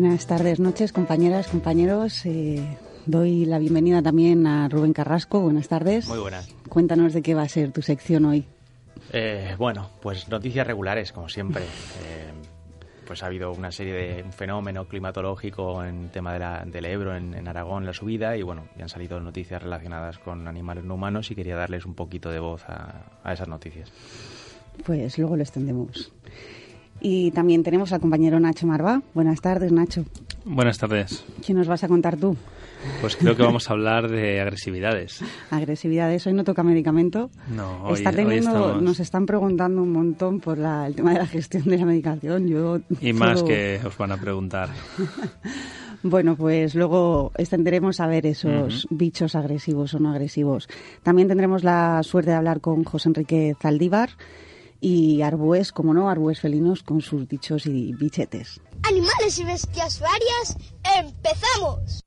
Buenas tardes, noches, compañeras, compañeros. Eh, doy la bienvenida también a Rubén Carrasco. Buenas tardes. Muy buenas. Cuéntanos de qué va a ser tu sección hoy. Eh, bueno, pues noticias regulares, como siempre. Eh, pues ha habido una serie de un fenómeno climatológico en tema de la, del Ebro en, en Aragón, la subida, y bueno, ya han salido noticias relacionadas con animales no humanos y quería darles un poquito de voz a, a esas noticias. Pues luego lo extendemos. Y también tenemos al compañero Nacho Marvá. Buenas tardes, Nacho. Buenas tardes. ¿Qué nos vas a contar tú? Pues creo que vamos a hablar de agresividades. Agresividades. Hoy no toca medicamento. No, hoy, Está hoy teniendo, estamos... Nos están preguntando un montón por la- el tema de la gestión de la medicación. Yo Y más que os van a preguntar. Bueno, pues luego extenderemos a ver esos bichos agresivos o no agresivos. También tendremos la suerte de hablar con José Enrique Zaldívar y Arbues, como no, Arbues felinos con sus dichos y bichetes. Animales y bestias varias, empezamos.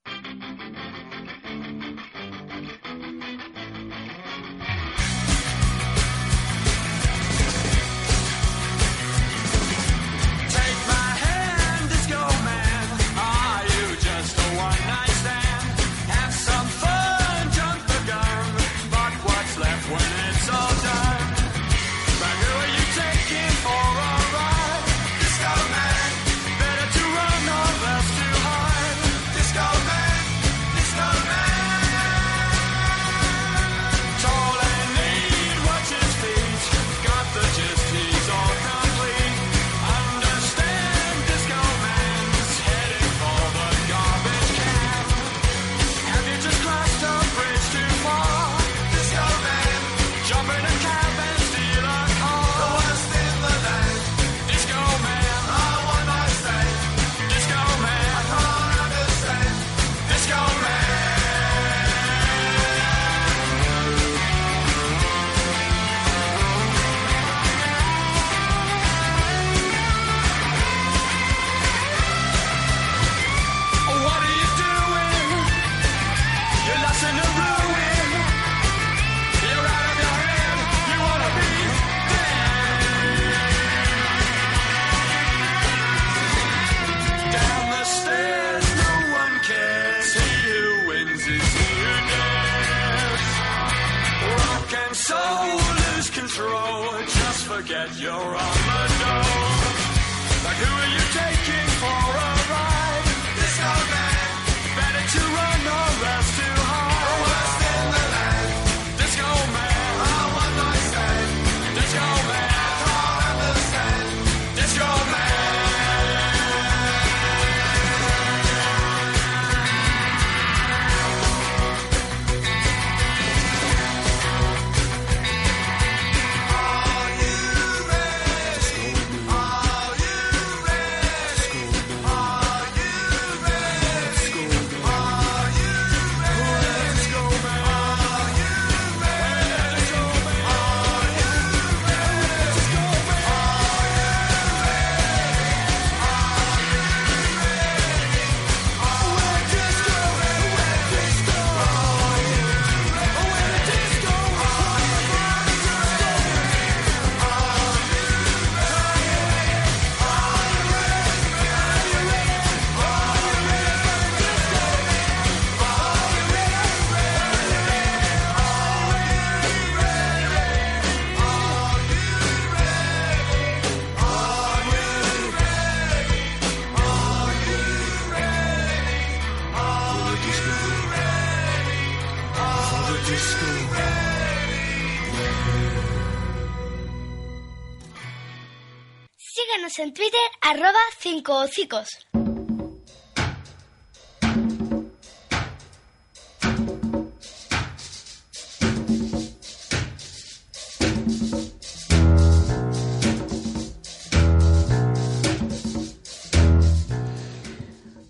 Arroba 5 hocicos.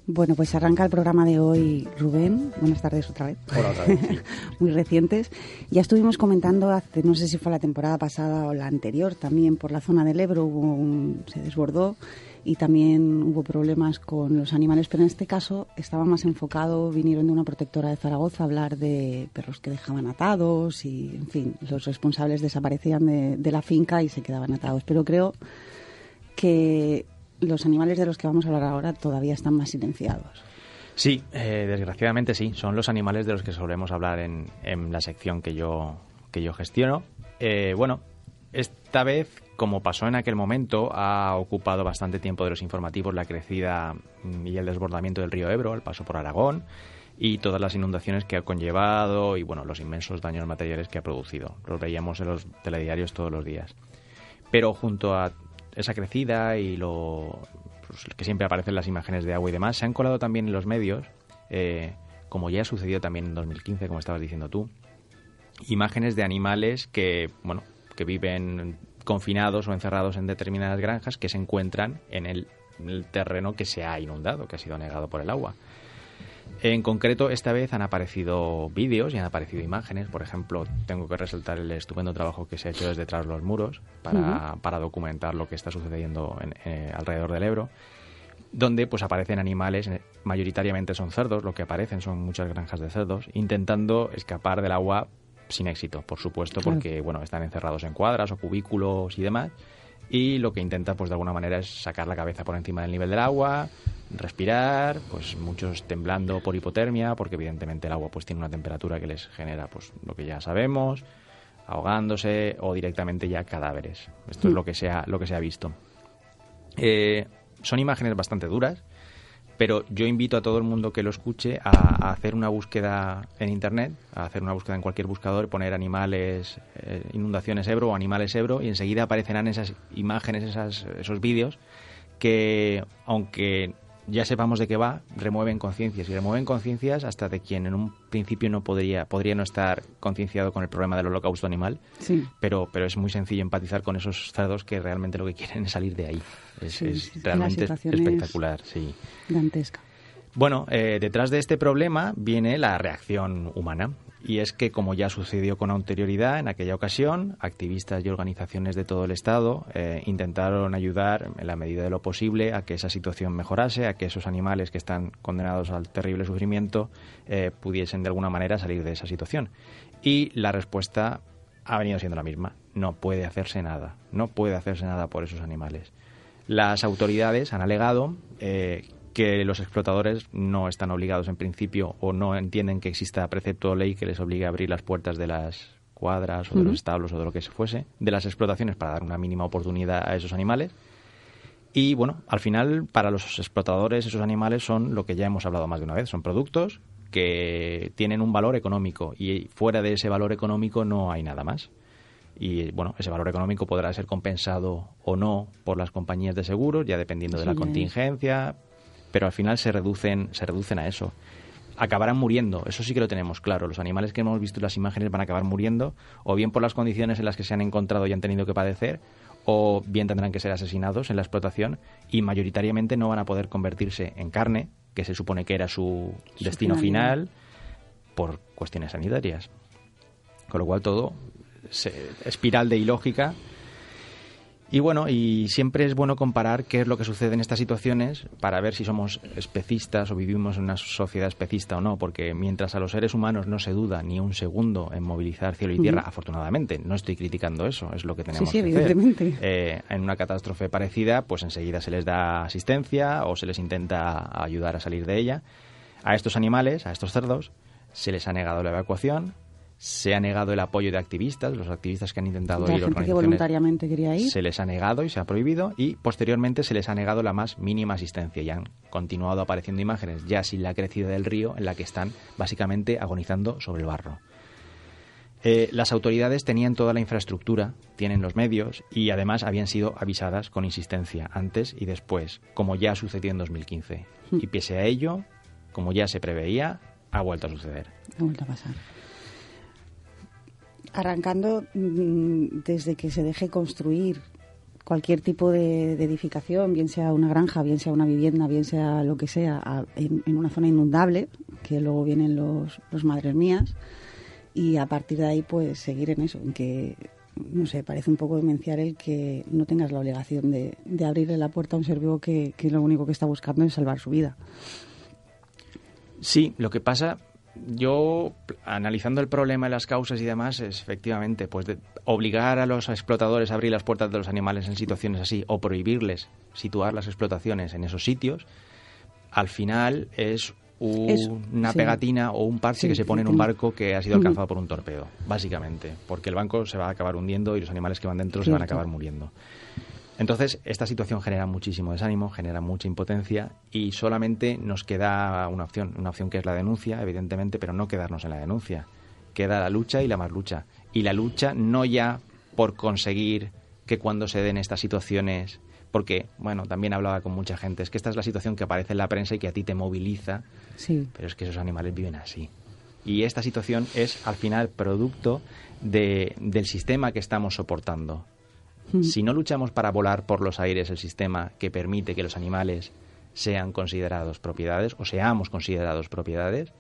Bueno, pues arranca el programa de hoy Rubén. Buenas tardes otra vez. Hola, otra vez, sí. Muy recientes. Ya estuvimos comentando hace, no sé si fue la temporada pasada o la anterior, también por la zona del Ebro hubo un- se desbordó y también hubo problemas con los animales, pero en este caso estaba más enfocado, vinieron de una protectora de Zaragoza a hablar de perros que dejaban atados y, en fin, los responsables desaparecían de, la finca y se quedaban atados. Pero creo que los animales de los que vamos a hablar ahora todavía están más silenciados. Sí, eh, desgraciadamente sí. Son los animales de los que solemos hablar en, en la sección que yo, que yo gestiono. Eh, bueno, esta vez, como pasó en aquel momento, ha ocupado bastante tiempo de los informativos la crecida mm, y el desbordamiento del río Ebro, el paso por Aragón y todas las inundaciones que ha conllevado y bueno, los inmensos daños materiales que ha producido. Los veíamos en los telediarios todos los días. Pero junto a esa crecida y lo pues, que siempre aparecen las imágenes de agua y demás, se han colado también en los medios, eh, como ya sucedió también en 2015, como estabas diciendo tú, imágenes de animales que, bueno, que viven confinados o encerrados en determinadas granjas que se encuentran en el, en el terreno que se ha inundado, que ha sido negado por el agua. En concreto, esta vez han aparecido vídeos y han aparecido imágenes. Por ejemplo, tengo que resaltar el estupendo trabajo que se ha hecho desde tras los muros para, para documentar lo que está sucediendo en- eh, alrededor del Ebro, donde pues aparecen animales, eh, mayoritariamente son cerdos, lo que aparecen son muchas granjas de cerdos, intentando escapar del agua sin éxito, por supuesto, porque bueno, están encerrados en cuadras o cubículos y demás. Y lo que intenta, pues de alguna manera, es sacar la cabeza por encima del nivel del agua, respirar, pues muchos temblando por hipotermia, porque evidentemente el agua pues tiene una temperatura que les genera pues lo que ya sabemos, ahogándose o directamente ya cadáveres. Esto es lo que se ha, lo que se ha visto. Eh, son imágenes bastante duras, pero yo invito a todo el mundo que lo escuche a, hacer una búsqueda en internet, a hacer una búsqueda en cualquier buscador, poner animales, eh, inundaciones Ebro o animales Ebro y enseguida aparecerán esas imágenes, esas, esos vídeos que, aunque ya sepamos de qué va, remueven conciencias y remueven conciencias hasta de quien en un principio no podría, podría no estar concienciado con el problema del holocausto animal Sí. pero, pero es muy sencillo empatizar con esos cerdos que realmente lo que quieren es salir de ahí. Es, Sí, es realmente situación es- espectacular, sí. Dantesca. Bueno, eh, detrás de este problema viene la reacción humana. Y es que, como ya sucedió con anterioridad, en aquella ocasión, activistas y organizaciones de todo el Estado eh, intentaron ayudar en la medida de lo posible a que esa situación mejorase, a que esos animales que están condenados al terrible sufrimiento eh, pudiesen de alguna manera salir de esa situación. Y la respuesta ha venido siendo la misma. No puede hacerse nada. No puede hacerse nada por esos animales. Las autoridades han alegado eh, que los explotadores no están obligados en principio o no entienden que exista precepto o ley que les obligue a abrir las puertas de las cuadras o de los establos o de lo que se fuese, de las explotaciones para dar una mínima oportunidad a esos animales. Y bueno, al final, para los explotadores, esos animales son lo que ya hemos hablado más de una vez, son productos que tienen un valor económico y fuera de ese valor económico no hay nada más. Y bueno, ese valor económico podrá ser compensado o no por las compañías de seguros, ya dependiendo de la contingencia, pero al final se reducen, se reducen a eso. Acabarán muriendo, eso sí que lo tenemos claro. Los animales que hemos visto en las imágenes van a acabar muriendo, o bien por las condiciones en las que se han encontrado y han tenido que padecer, o bien tendrán que ser asesinados en la explotación y mayoritariamente no van a poder convertirse en carne, que se supone que era su, Su destino finalidad. final, por cuestiones sanitarias. Con lo cual todo se- espiral de ilógica. Y bueno, y siempre es bueno comparar qué es lo que sucede en estas situaciones para ver si somos especistas o vivimos en una sociedad especista o no, porque mientras a los seres humanos no se duda ni un segundo en movilizar cielo y tierra, afortunadamente, no estoy criticando eso, es lo que tenemos sí, que hacer. evidentemente. Eh, en una catástrofe parecida, pues enseguida se les da asistencia o se les intenta ayudar a salir de ella. A estos animales, a estos cerdos, se les ha negado la evacuación, se ha negado el apoyo de activistas, los activistas que han intentado La ir gente que voluntariamente quería ir. se les ha negado y se ha prohibido y posteriormente se les ha negado la más mínima asistencia y han continuado apareciendo imágenes ya sin la crecida del río en la que están básicamente agonizando sobre el barro. Eh, las autoridades tenían toda la infraestructura, tienen los medios y además habían sido avisadas con insistencia antes y después, como ya sucedió en 2015. Y pese a ello, como ya se preveía, ha vuelto a suceder. Ha vuelto a pasar. Arrancando mm, desde que se deje construir cualquier tipo de, edificación, bien sea una granja, bien sea una vivienda, bien sea lo que sea, en una zona inundable, que luego vienen los, los madres mías, y a partir de ahí pues seguir en eso, en que, no sé, parece un poco demenciar el que no tengas la obligación de, de abrirle la puerta a un ser vivo que, que lo único que está buscando es salvar su vida. Sí, lo que pasa, yo analizando el problema y las causas y demás, es efectivamente, pues de obligar a los explotadores a abrir las puertas de los animales en situaciones así o prohibirles situar las explotaciones en esos sitios, al final es un- Eso, una sí. pegatina o un parche Sí, que se pone en un barco que ha sido alcanzado por un torpedo, básicamente, porque el banco se va a acabar hundiendo y los animales que van dentro se van a acabar muriendo. Entonces, esta situación genera muchísimo desánimo, genera mucha impotencia y solamente nos queda una opción, una opción que es la denuncia, evidentemente, pero no quedarnos en la denuncia. Queda la lucha y la más lucha. Y la lucha no ya por conseguir que cuando se den estas situaciones, porque, bueno, también hablaba con mucha gente, es que esta es la situación que aparece en la prensa y que a ti te moviliza, Sí. pero es que esos animales viven así. Y esta situación es, al final, producto de- del sistema que estamos soportando. Si no luchamos para volar por los aires el sistema que permite que los animales sean considerados propiedades o seamos considerados propiedades,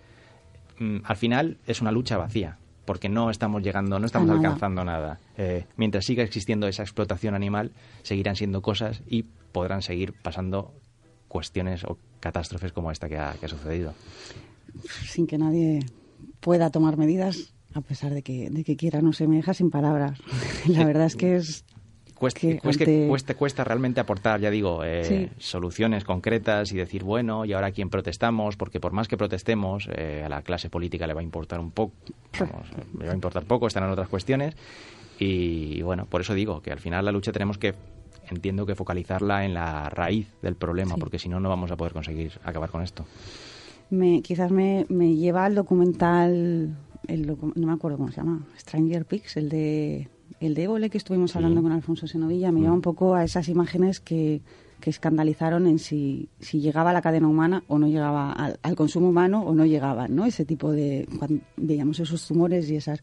mm, al final es una lucha vacía, porque no estamos llegando, no estamos nada. alcanzando nada. Eh, mientras siga existiendo esa explotación animal, seguirán siendo cosas y podrán seguir pasando cuestiones o catástrofes como esta que ha, que ha sucedido. sin que nadie pueda tomar medidas, a pesar de que, de que quiera, no se me deja sin palabras. La verdad es que es Cuesta, que que ante- cuesta, cuesta realmente aportar, ya digo, eh, Sí. soluciones concretas y decir, bueno, ¿y ahora a quién protestamos? Porque por más que protestemos, eh, a la clase política le va a importar un poco, le va a importar poco, están en otras cuestiones. Y, bueno, por eso digo que al final la lucha tenemos que, entiendo que focalizarla en la raíz del problema, Sí. porque si no, no vamos a poder conseguir acabar con esto. me, quizás me, me lleva al documental, el docu- no me acuerdo cómo se llama, Stranger Pigs, el de el de Évole que estuvimos Sí. hablando con Alfonso Senovilla, me lleva un poco a esas imágenes que, que escandalizaron en si, si llegaba a la cadena humana o no llegaba al, al consumo humano o no llegaba, ¿no? Ese tipo de, cuando veíamos esos tumores y esas,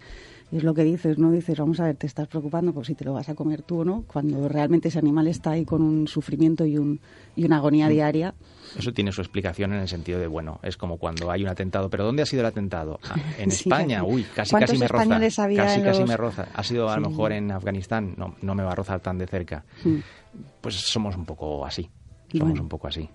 es lo que dices, ¿no? Dices, vamos a ver, te estás preocupando por si te lo vas a comer tú o no, cuando realmente ese animal está ahí con un sufrimiento y, un, y una agonía diaria. Eso tiene su explicación en el sentido de, bueno, es como cuando hay un atentado. ¿Pero dónde ha sido el atentado? Ah, en Sí, España, uy, casi ¿Cuántos casi me roza. Casi en casi los- me roza. Ha sido a lo Sí. mejor en Afganistán, no, no me va a rozar tan de cerca. Mm. Pues somos un poco así. Somos Bueno. un poco así.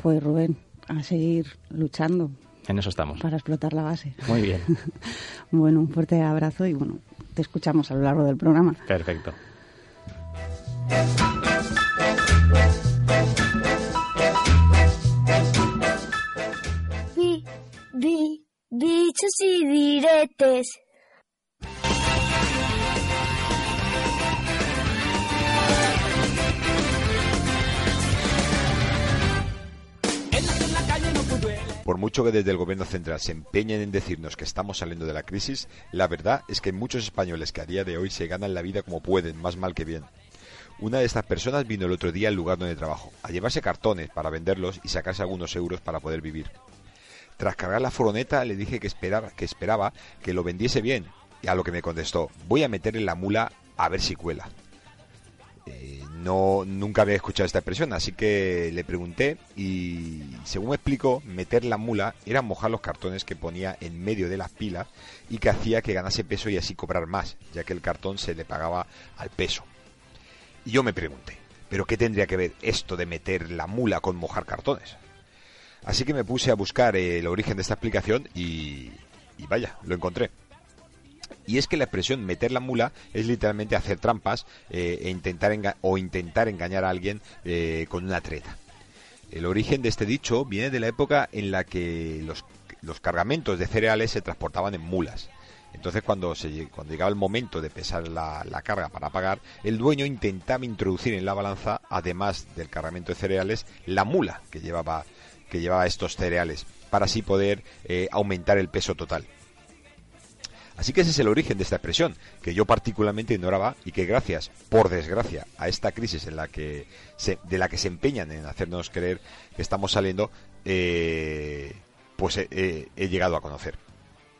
Pues Rubén, a seguir luchando En eso estamos. para explotar la base. Muy bien. Bueno, un fuerte abrazo y bueno, te escuchamos a lo largo del programa. Perfecto. Bi, bi, bichos y diretes. Por mucho que desde el gobierno central se empeñen en decirnos que estamos saliendo de la crisis, la verdad es que muchos españoles que a día de hoy se ganan la vida como pueden, más mal que bien. Una de estas personas vino el otro día al lugar donde trabajo, a llevarse cartones para venderlos y sacarse algunos euros para poder vivir. Tras cargar la furgoneta le dije que esperaba que, esperaba que lo vendiese bien, y a lo que me contestó, voy a meterle la mula a ver si cuela. Eh, no, nunca había escuchado esta expresión, así que le pregunté y según me explicó, meter la mula era mojar los cartones que ponía en medio de las pilas y que hacía que ganase peso y así cobrar más, ya que el cartón se le pagaba al peso. Y yo me pregunté, ¿pero qué tendría que ver esto de meter la mula con mojar cartones? Así que me puse a buscar el origen de esta explicación y, y vaya, lo encontré. Y es que la expresión meter la mula es literalmente hacer trampas eh, e intentar o intentar engañar a alguien eh, con una treta. El origen de este dicho viene de la época en la que los, los cargamentos de cereales se transportaban en mulas. Entonces cuando, se, cuando llegaba el momento de pesar la, la carga para pagar, el dueño intentaba introducir en la balanza, además del cargamento de cereales, la mula que llevaba, que llevaba estos cereales, para así poder eh, aumentar el peso total. Así que ese es el origen de esta expresión, que yo particularmente ignoraba y que gracias, por desgracia, a esta crisis en la que de la que se empeñan en hacernos creer que estamos saliendo, eh, pues he llegado a conocer.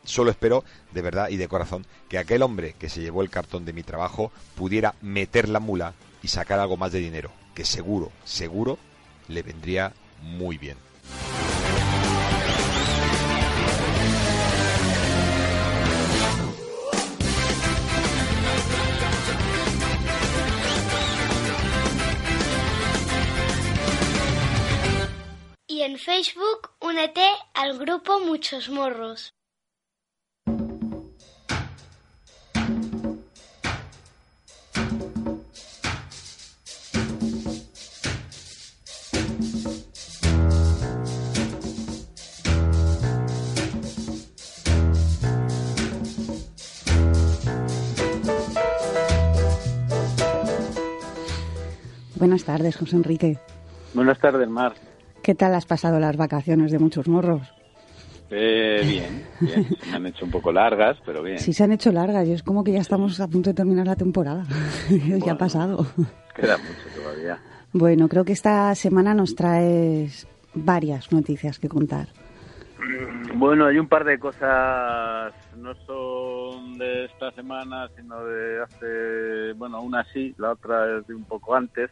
Solo espero, de verdad y de corazón, que aquel hombre que se llevó el cartón de mi trabajo pudiera meter la mula y sacar algo más de dinero, que seguro, seguro le vendría muy bien. Y en Facebook únete al grupo Muchos Morros. Buenas tardes, José Enrique. Buenas tardes, Mar. ¿Qué tal has pasado las vacaciones de muchos morros? Eh, bien, bien. Se han hecho un poco largas, pero bien. Sí, se han hecho largas y es como que ya estamos a punto de terminar la temporada. ya ha pasado. Queda mucho todavía. Bueno, creo que esta semana nos traes varias noticias que contar. Bueno, hay un par de cosas, no son de esta semana, sino de hace, bueno, una sí, la otra es de un poco antes.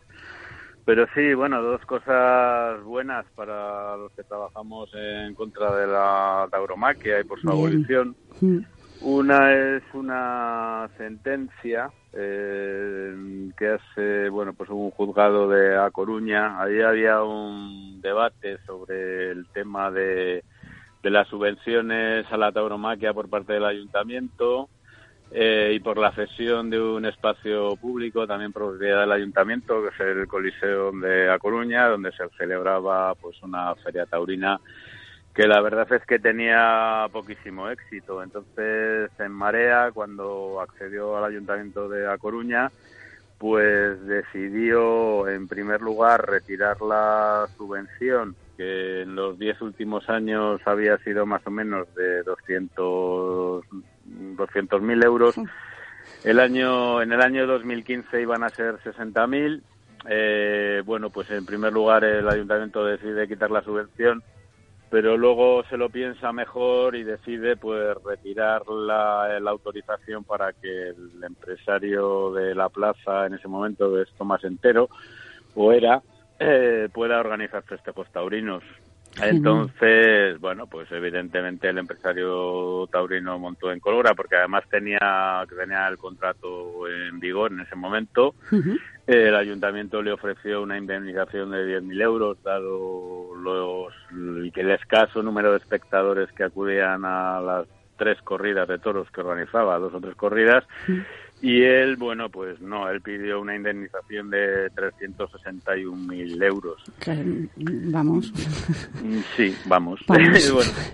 Pero sí, bueno, dos cosas buenas para los que trabajamos en contra de la tauromaquia y por su abolición. Mm. Una es una sentencia eh, que hace, bueno, pues un juzgado de A Coruña. Ahí había un debate sobre el tema de de las subvenciones a la tauromaquia por parte del ayuntamiento eh, y por la cesión de un espacio público también propiedad del ayuntamiento que es el Coliseo de A Coruña donde se celebraba pues una feria taurina que la verdad es que tenía poquísimo éxito. Entonces en Marea cuando accedió al ayuntamiento de A Coruña pues decidió en primer lugar retirar la subvención que en los diez últimos años había sido más o menos de 200 mil euros. El año, en el año 2015 iban a ser 60.000. Eh, bueno, pues en primer lugar el ayuntamiento decide quitar la subvención, pero luego se lo piensa mejor y decide pues retirar la, la autorización para que el empresario de la plaza en ese momento, es Tomás Entero, o era, eh, pueda organizar festejos taurinos. Entonces, bueno, pues evidentemente el empresario taurino montó en colora porque además tenía, tenía el contrato en vigor en ese momento. El ayuntamiento le ofreció una indemnización de 10.000 euros, dado los, el escaso número de espectadores que acudían a las tres corridas de toros que organizaba, dos o tres corridas. Y él, bueno, pues no, él pidió una indemnización de 361.000 euros. Vamos. Mm, sí, vamos. bueno,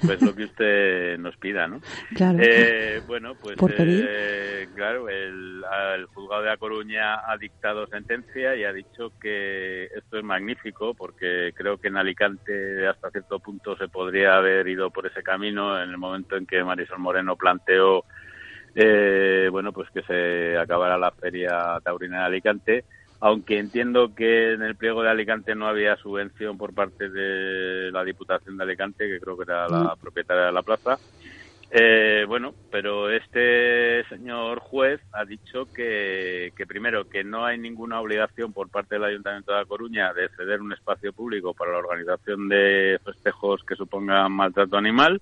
pues lo que usted nos pida, ¿no? Claro. Eh, bueno, pues eh, claro, el, el, juzgado de A Coruña ha dictado sentencia y ha dicho que esto es magnífico porque creo que en Alicante hasta cierto punto se podría haber ido por ese camino en el momento en que Marisol Moreno planteó eh, bueno, pues que se acabara la feria taurina de Alicante, aunque entiendo que en el pliego de Alicante no había subvención por parte de la Diputación de Alicante, que creo que era la mm. propietaria de la plaza. Eh, bueno, pero este señor juez ha dicho que, que, primero que no hay ninguna obligación por parte del Ayuntamiento de La Coruña de ceder un espacio público para la organización de festejos que supongan maltrato animal.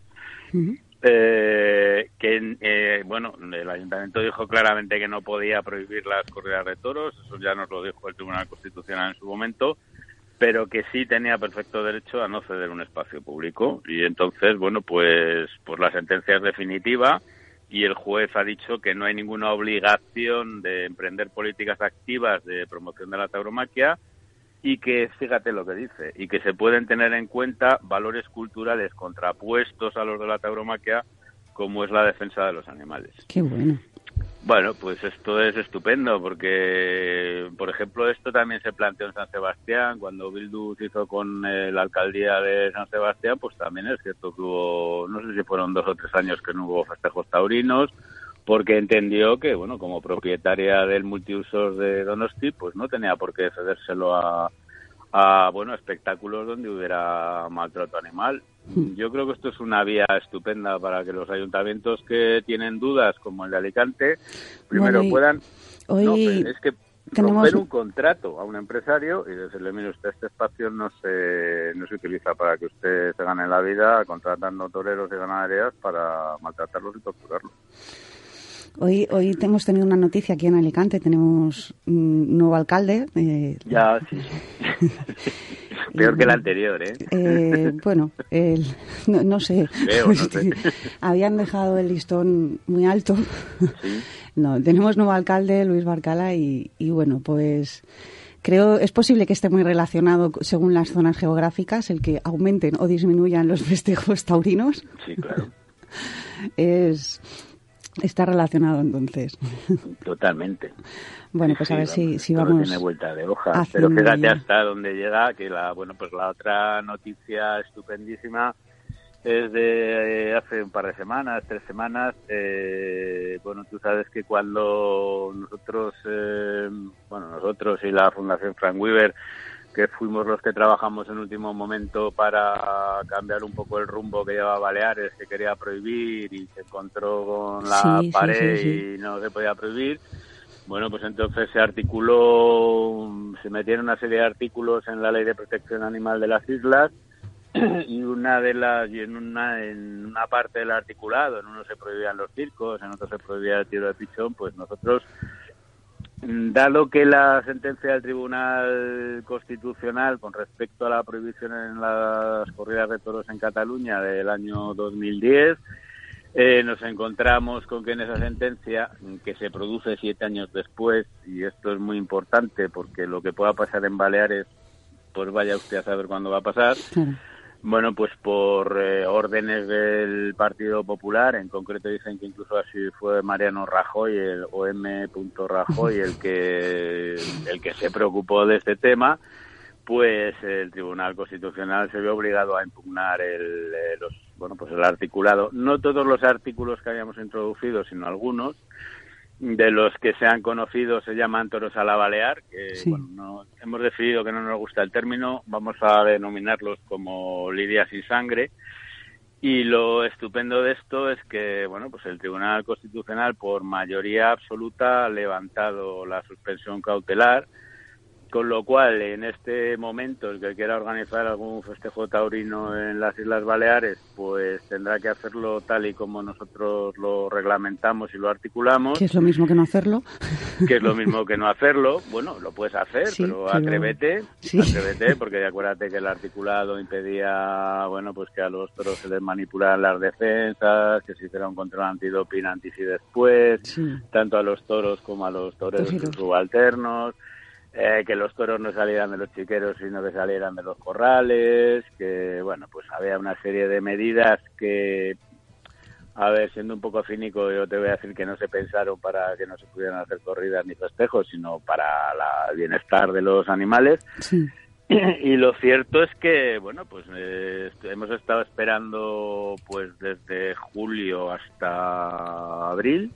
Eh, que eh, bueno el ayuntamiento dijo claramente que no podía prohibir las corridas de toros eso ya nos lo dijo el tribunal constitucional en su momento pero que sí tenía perfecto derecho a no ceder un espacio público. Y entonces bueno pues pues la sentencia es definitiva y el juez ha dicho que no hay ninguna obligación de emprender políticas activas de promoción de la tauromaquia y que, fíjate lo que dice, y que se pueden tener en cuenta valores culturales contrapuestos a los de la tauromaquia, como es la defensa de los animales. Qué bueno. Bueno, pues esto es estupendo porque, por ejemplo, esto también se planteó en San Sebastián, cuando Bildu se hizo con la alcaldía de San Sebastián, pues también es cierto que hubo, no sé si fueron dos o tres años que no hubo festejos taurinos, porque entendió que, bueno, como propietaria del multiusos de Donosti, pues no tenía por qué cedérselo a, a bueno, espectáculos donde hubiera maltrato animal. Hmm. Yo creo que esto es una vía estupenda para que los ayuntamientos que tienen dudas, como el de Alicante, primero Bueno, puedan... hoy no, es que tenemos- romper un contrato a un empresario y decirle, mire usted, este espacio no se, no se utiliza para que usted se gane la vida contratando toreros y ganaderías para maltratarlos y torturarlos. Hoy, hoy hemos tenido una noticia aquí en Alicante, tenemos un nuevo alcalde. eh, Ya, sí. Peor que el anterior, ¿eh? eh, bueno, el- no, no sé. Veo, no sé. Habían dejado el listón muy alto. Sí. No, tenemos nuevo alcalde, Luis Barcala, y, y bueno, pues creo es posible que esté muy relacionado según las zonas geográficas, el que aumenten o disminuyan los festejos taurinos. Sí, claro. Es está relacionado entonces. Totalmente. Bueno, pues a Sí, ver si, si vamos. tiene vuelta de hoja. Pero fíjate ya. hasta dónde llega, que la, bueno, pues la otra noticia estupendísima es de eh, hace un par de semanas, tres semanas. Eh, bueno, tú sabes que cuando nosotros, eh, bueno, nosotros y la Fundación Frank Weaver, que fuimos los que trabajamos en último momento para cambiar un poco el rumbo que llevaba Baleares, que quería prohibir y se encontró con la Sí, pared sí, sí. y no se podía prohibir. Bueno, pues entonces se articuló, se metieron una serie de artículos en la Ley de Protección Animal de las Islas y una de las y en una en una parte del articulado, en uno se prohibían los circos, en otro se prohibía el tiro de pichón, pues nosotros Dado que la sentencia del Tribunal Constitucional con respecto a la prohibición en las corridas de toros en Cataluña del año 2010, eh, nos encontramos con que en esa sentencia, que se produce siete años después, y esto es muy importante porque lo que pueda pasar en Baleares, pues vaya usted a saber cuándo va a pasar. Bueno, pues por eh, órdenes del Partido Popular, en concreto dicen que incluso así fue Mariano Rajoy, el OM. Rajoy, el que, el que se preocupó de este tema, pues el Tribunal Constitucional se vio obligado a impugnar el, eh, los, bueno, pues el articulado. No todos los artículos que habíamos introducido, sino algunos. De los que se han conocido se llaman toros a la balear, que Sí. bueno, no- hemos decidido que no nos gusta el término, vamos a denominarlos como lidias sin sangre. Y lo estupendo de esto es que, bueno, pues el Tribunal Constitucional por mayoría absoluta ha levantado la suspensión cautelar, con lo cual en este momento el que quiera organizar algún festejo taurino en las Islas Baleares, pues tendrá que hacerlo tal y como nosotros lo reglamentamos y lo articulamos Que es lo mismo que no hacerlo. que es lo mismo que no hacerlo. Bueno, lo puedes hacer, Sí, pero pero- atrévete, Sí. atrévete, porque acuérdate que el articulado impedía, bueno, pues que a los toros se les manipularan las defensas, que se hiciera un control antidoping antes y después, Sí. tanto a los toros como a los toreros Toreros. subalternos. Eh, que los toros no salieran de los chiqueros, sino que salieran de los corrales, que, bueno, pues había una serie de medidas que, a ver, siendo un poco cínico, yo te voy a decir que no se pensaron para que no se pudieran hacer corridas ni festejos, sino para el bienestar de los animales. Sí. Y lo cierto es que, bueno, pues eh, hemos estado esperando pues desde julio hasta abril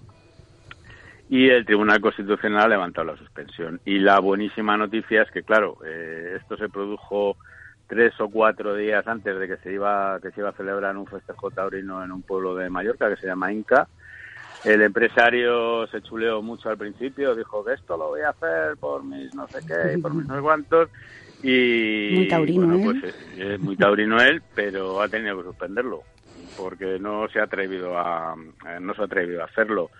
y el Tribunal Constitucional ha levantado la suspensión. Y la buenísima noticia es que, claro, eh, esto se produjo tres o cuatro días antes de que se iba que se iba a celebrar un festejo taurino en un pueblo de Mallorca que se llama Inca. El empresario se chuleó mucho al principio, dijo que esto lo voy a hacer por mis no sé qué y por mis no sé cuántos. Y Muy taurino, bueno, pues es muy taurino él, pero ha tenido que suspenderlo porque no se ha atrevido a eh, no se ha atrevido a hacerlo.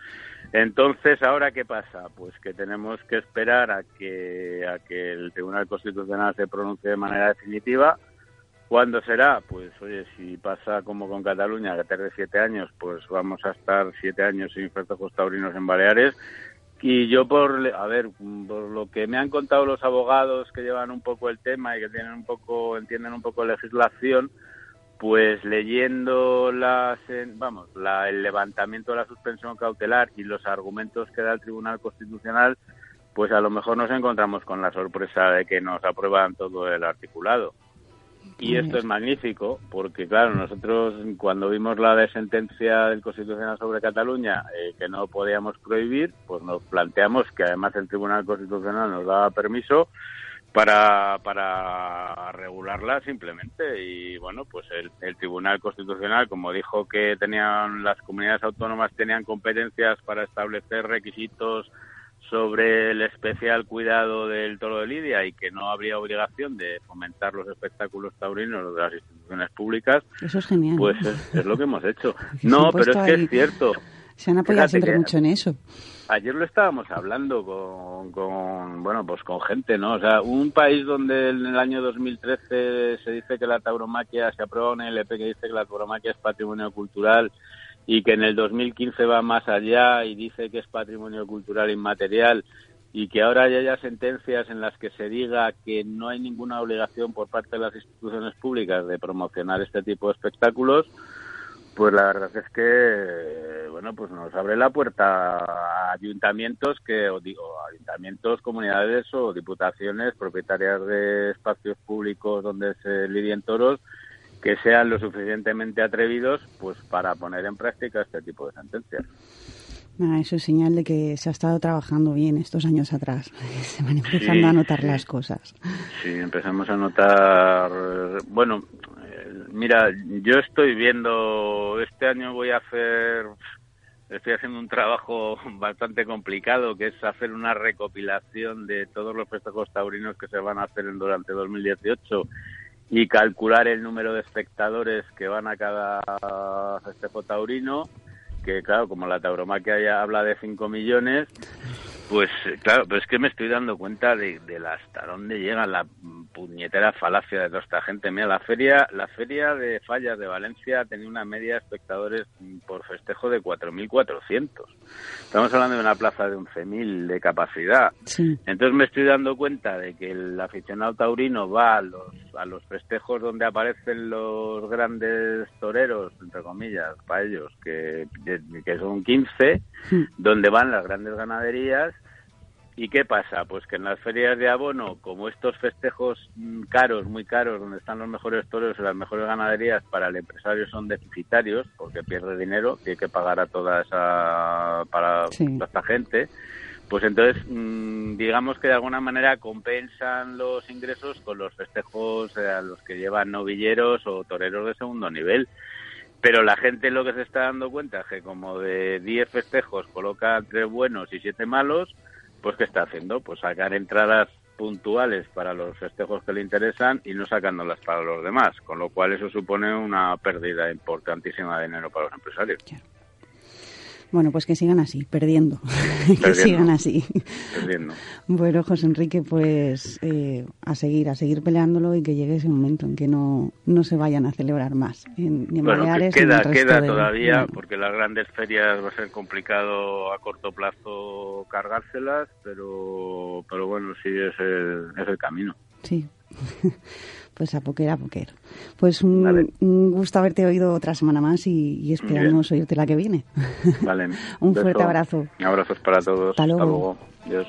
Entonces, ¿ahora qué pasa? Pues que tenemos que esperar a que, a que el Tribunal Constitucional se pronuncie de manera definitiva. ¿Cuándo será? Pues, oye, si pasa como con Cataluña, que tarde siete años, pues vamos a estar siete años sin festejos taurinos en Baleares. Y yo, por, a ver, por lo que me han contado los abogados que llevan un poco el tema y que tienen un poco, entienden un poco legislación, pues leyendo las, vamos, la- el levantamiento de la suspensión cautelar y los argumentos que da el Tribunal Constitucional, pues a lo mejor nos encontramos con la sorpresa de que nos aprueban todo el articulado. Y esto es magnífico, porque claro, nosotros cuando vimos la de sentencia del Constitucional sobre Cataluña, eh, que no podíamos prohibir, pues nos planteamos que además el Tribunal Constitucional nos daba permiso para, para regularla simplemente. Y bueno, pues el, el Tribunal Constitucional, como dijo que tenían las comunidades autónomas tenían competencias para establecer requisitos sobre el especial cuidado del toro de Lidia y que no habría obligación de fomentar los espectáculos taurinos de las instituciones públicas, Eso es genial. pues es, es lo que hemos hecho. No, pero es que es cierto. Se han apoyado Fíjate siempre que- mucho en eso. Ayer lo estábamos hablando con, con, bueno, pues con gente, ¿no? O sea, un país donde en el año 2013 se dice que la tauromaquia, se aprueba un LP que dice que la tauromaquia es patrimonio cultural y que en el 2015 va más allá y dice que es patrimonio cultural inmaterial y que ahora ya haya sentencias en las que se diga que no hay ninguna obligación por parte de las instituciones públicas de promocionar este tipo de espectáculos, pues la verdad es que, eh, bueno, pues nos abre la puerta a ayuntamientos que, o digo, ayuntamientos, comunidades o diputaciones propietarias de espacios públicos donde se lidien toros que sean lo suficientemente atrevidos pues para poner en práctica este tipo de sentencias. Nada, eso es señal de que se ha estado trabajando bien estos años atrás. Se van empezando Sí, a notar las cosas. Sí, empezamos a notar, bueno, mira, yo estoy viendo, este año voy a hacer, estoy haciendo un trabajo bastante complicado, que es hacer una recopilación de todos los festejos taurinos que se van a hacer durante 2018 y calcular el número de espectadores que van a cada festejo taurino, que claro, como la tauromaquia ya habla de 5 millones, pues claro, pero es que me estoy dando cuenta de, de la- hasta dónde llega la puñetera falacia de toda esta gente. Mira, la feria, la feria de fallas de Valencia tenía una media de espectadores por festejo de 4.400. Estamos hablando de una plaza de 11.000 de capacidad. Sí. Entonces me estoy dando cuenta de que el aficionado taurino va a los, a los festejos donde aparecen los grandes toreros, entre comillas, para ellos, que, que son 15, donde van las grandes ganaderías. ¿Y qué pasa? Pues que en las ferias de abono, como estos festejos mm, caros, muy caros, donde están los mejores toros y las mejores ganaderías, para el empresario son deficitarios, porque pierde dinero, tiene que pagar a toda esa, para Sí. toda esta gente, pues entonces mm, digamos que de alguna manera compensan los ingresos con los festejos eh, a los que llevan novilleros o toreros de segundo nivel. Pero la gente lo que se está dando cuenta es que como de 10 festejos coloca tres buenos y siete malos, pues ¿qué está haciendo? Pues sacar entradas puntuales para los festejos que le interesan y no sacándolas para los demás, con lo cual eso supone una pérdida importantísima de dinero para los empresarios. Bueno, pues que sigan así, perdiendo. que Perdiendo. sigan así. Perdiendo. Bueno, José Enrique, pues eh, a seguir, a seguir peleándolo y que llegue ese momento en que no, no se vayan a celebrar más, en, ni en Bueno, que Baleares ni en queda, el resto queda de- todavía, bueno, porque las grandes ferias va a ser complicado a corto plazo cargárselas, pero, pero bueno, sí es el, es el camino. Sí. Pues a poquer, a poquer. Pues un, Vale. un gusto haberte oído otra semana más y, y esperamos oírte la que viene. Vale. Un beso. fuerte abrazo. Abrazos para todos. Hasta luego. Adiós.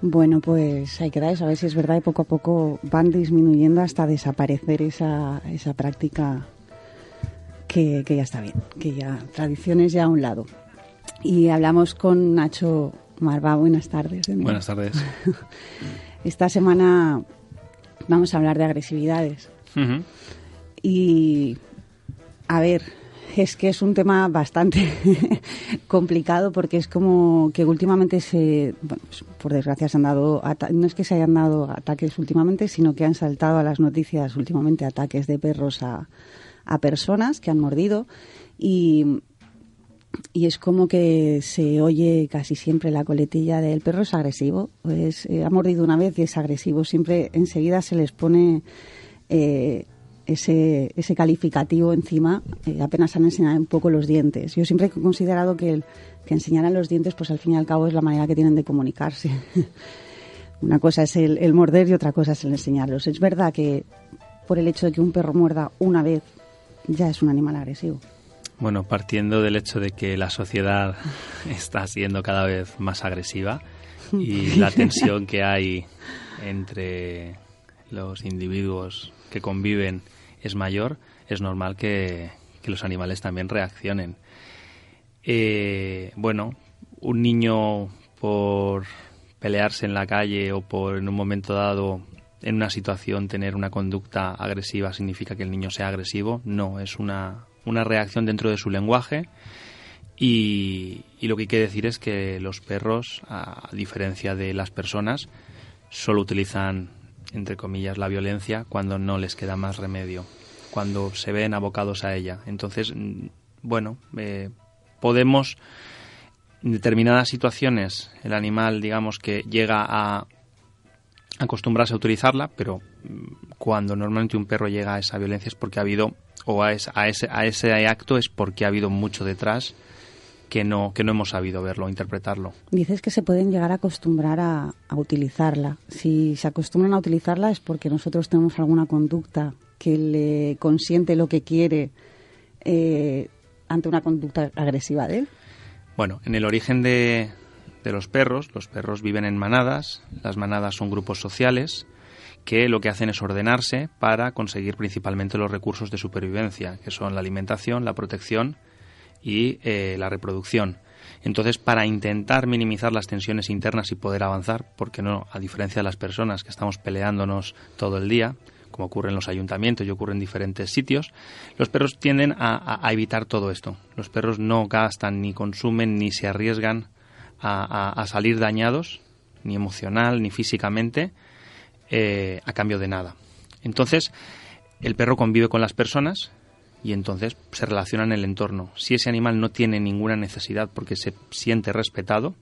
Bueno, pues hay que dar eso, a ver si es verdad y poco a poco van disminuyendo hasta desaparecer esa, esa práctica que, que ya está bien, que ya tradiciones ya a un lado. Y hablamos con Nacho Marva, buenas tardes. de. Buenas tardes. Esta semana vamos a hablar de agresividades. Ujú. Y a ver, es que es un tema bastante complicado porque es como que últimamente se, bueno, pues, por desgracia se han dado, no es que se hayan dado ataques últimamente, sino que han saltado a las noticias últimamente ataques de perros a, a personas que han mordido y, y es como que se oye casi siempre la coletilla del perro es agresivo, pues ha mordido una vez y es agresivo, siempre enseguida se les pone eh, ese, ese calificativo encima, eh, apenas han enseñado un poco los dientes. Yo siempre he considerado que, el, que enseñar a los dientes, pues al fin y al cabo es la manera que tienen de comunicarse. Una cosa es el, el morder y otra cosa es el enseñarlos. Es verdad que por el hecho de que un perro muerda una vez ya es un animal agresivo. Bueno, partiendo del hecho de que la sociedad está siendo cada vez más agresiva y la tensión que hay entre los individuos que conviven es mayor, es normal que, los animales también reaccionen. Eh, bueno, un niño por pelearse en la calle o por en un momento dado en una situación tener una conducta agresiva significa que el niño sea agresivo. No, es una, una reacción dentro de su lenguaje. Y, lo que hay que decir es que los perros, a diferencia de las personas, solo utilizan, entre comillas, la violencia cuando no les queda más remedio, cuando se ven abocados a ella. Entonces, mm, bueno, eh, podemos, en determinadas situaciones, el animal, digamos, que llega a acostumbrarse a utilizarla, pero mm, cuando normalmente un perro llega a esa violencia es porque ha habido, o a ese, a ese, a ese acto es porque ha habido mucho detrás que no, que no hemos sabido verlo, interpretarlo. Dices que se pueden llegar a acostumbrar a, a, utilizarla. Si se acostumbran a utilizarla es porque nosotros tenemos alguna conducta que le consiente lo que quiere eh, ante una conducta agresiva de él. Bueno, en el origen de, de los perros, los perros viven en manadas, las manadas son grupos sociales que lo que hacen es ordenarse para conseguir principalmente los recursos de supervivencia, que son la alimentación, la protección y eh, la reproducción. Entonces, para intentar minimizar las tensiones internas y poder avanzar, porque no, a diferencia de las personas que estamos peleándonos todo el día, como ocurre en los ayuntamientos y ocurre en diferentes sitios, los perros tienden a, evitar todo esto. Los perros no gastan, ni consumen, ni se arriesgan a, a salir dañados, ni emocional, ni físicamente, eh, a cambio de nada. Entonces, el perro convive con las personas, y entonces se relaciona en el entorno. Si ese animal no tiene ninguna necesidad porque se siente respetado,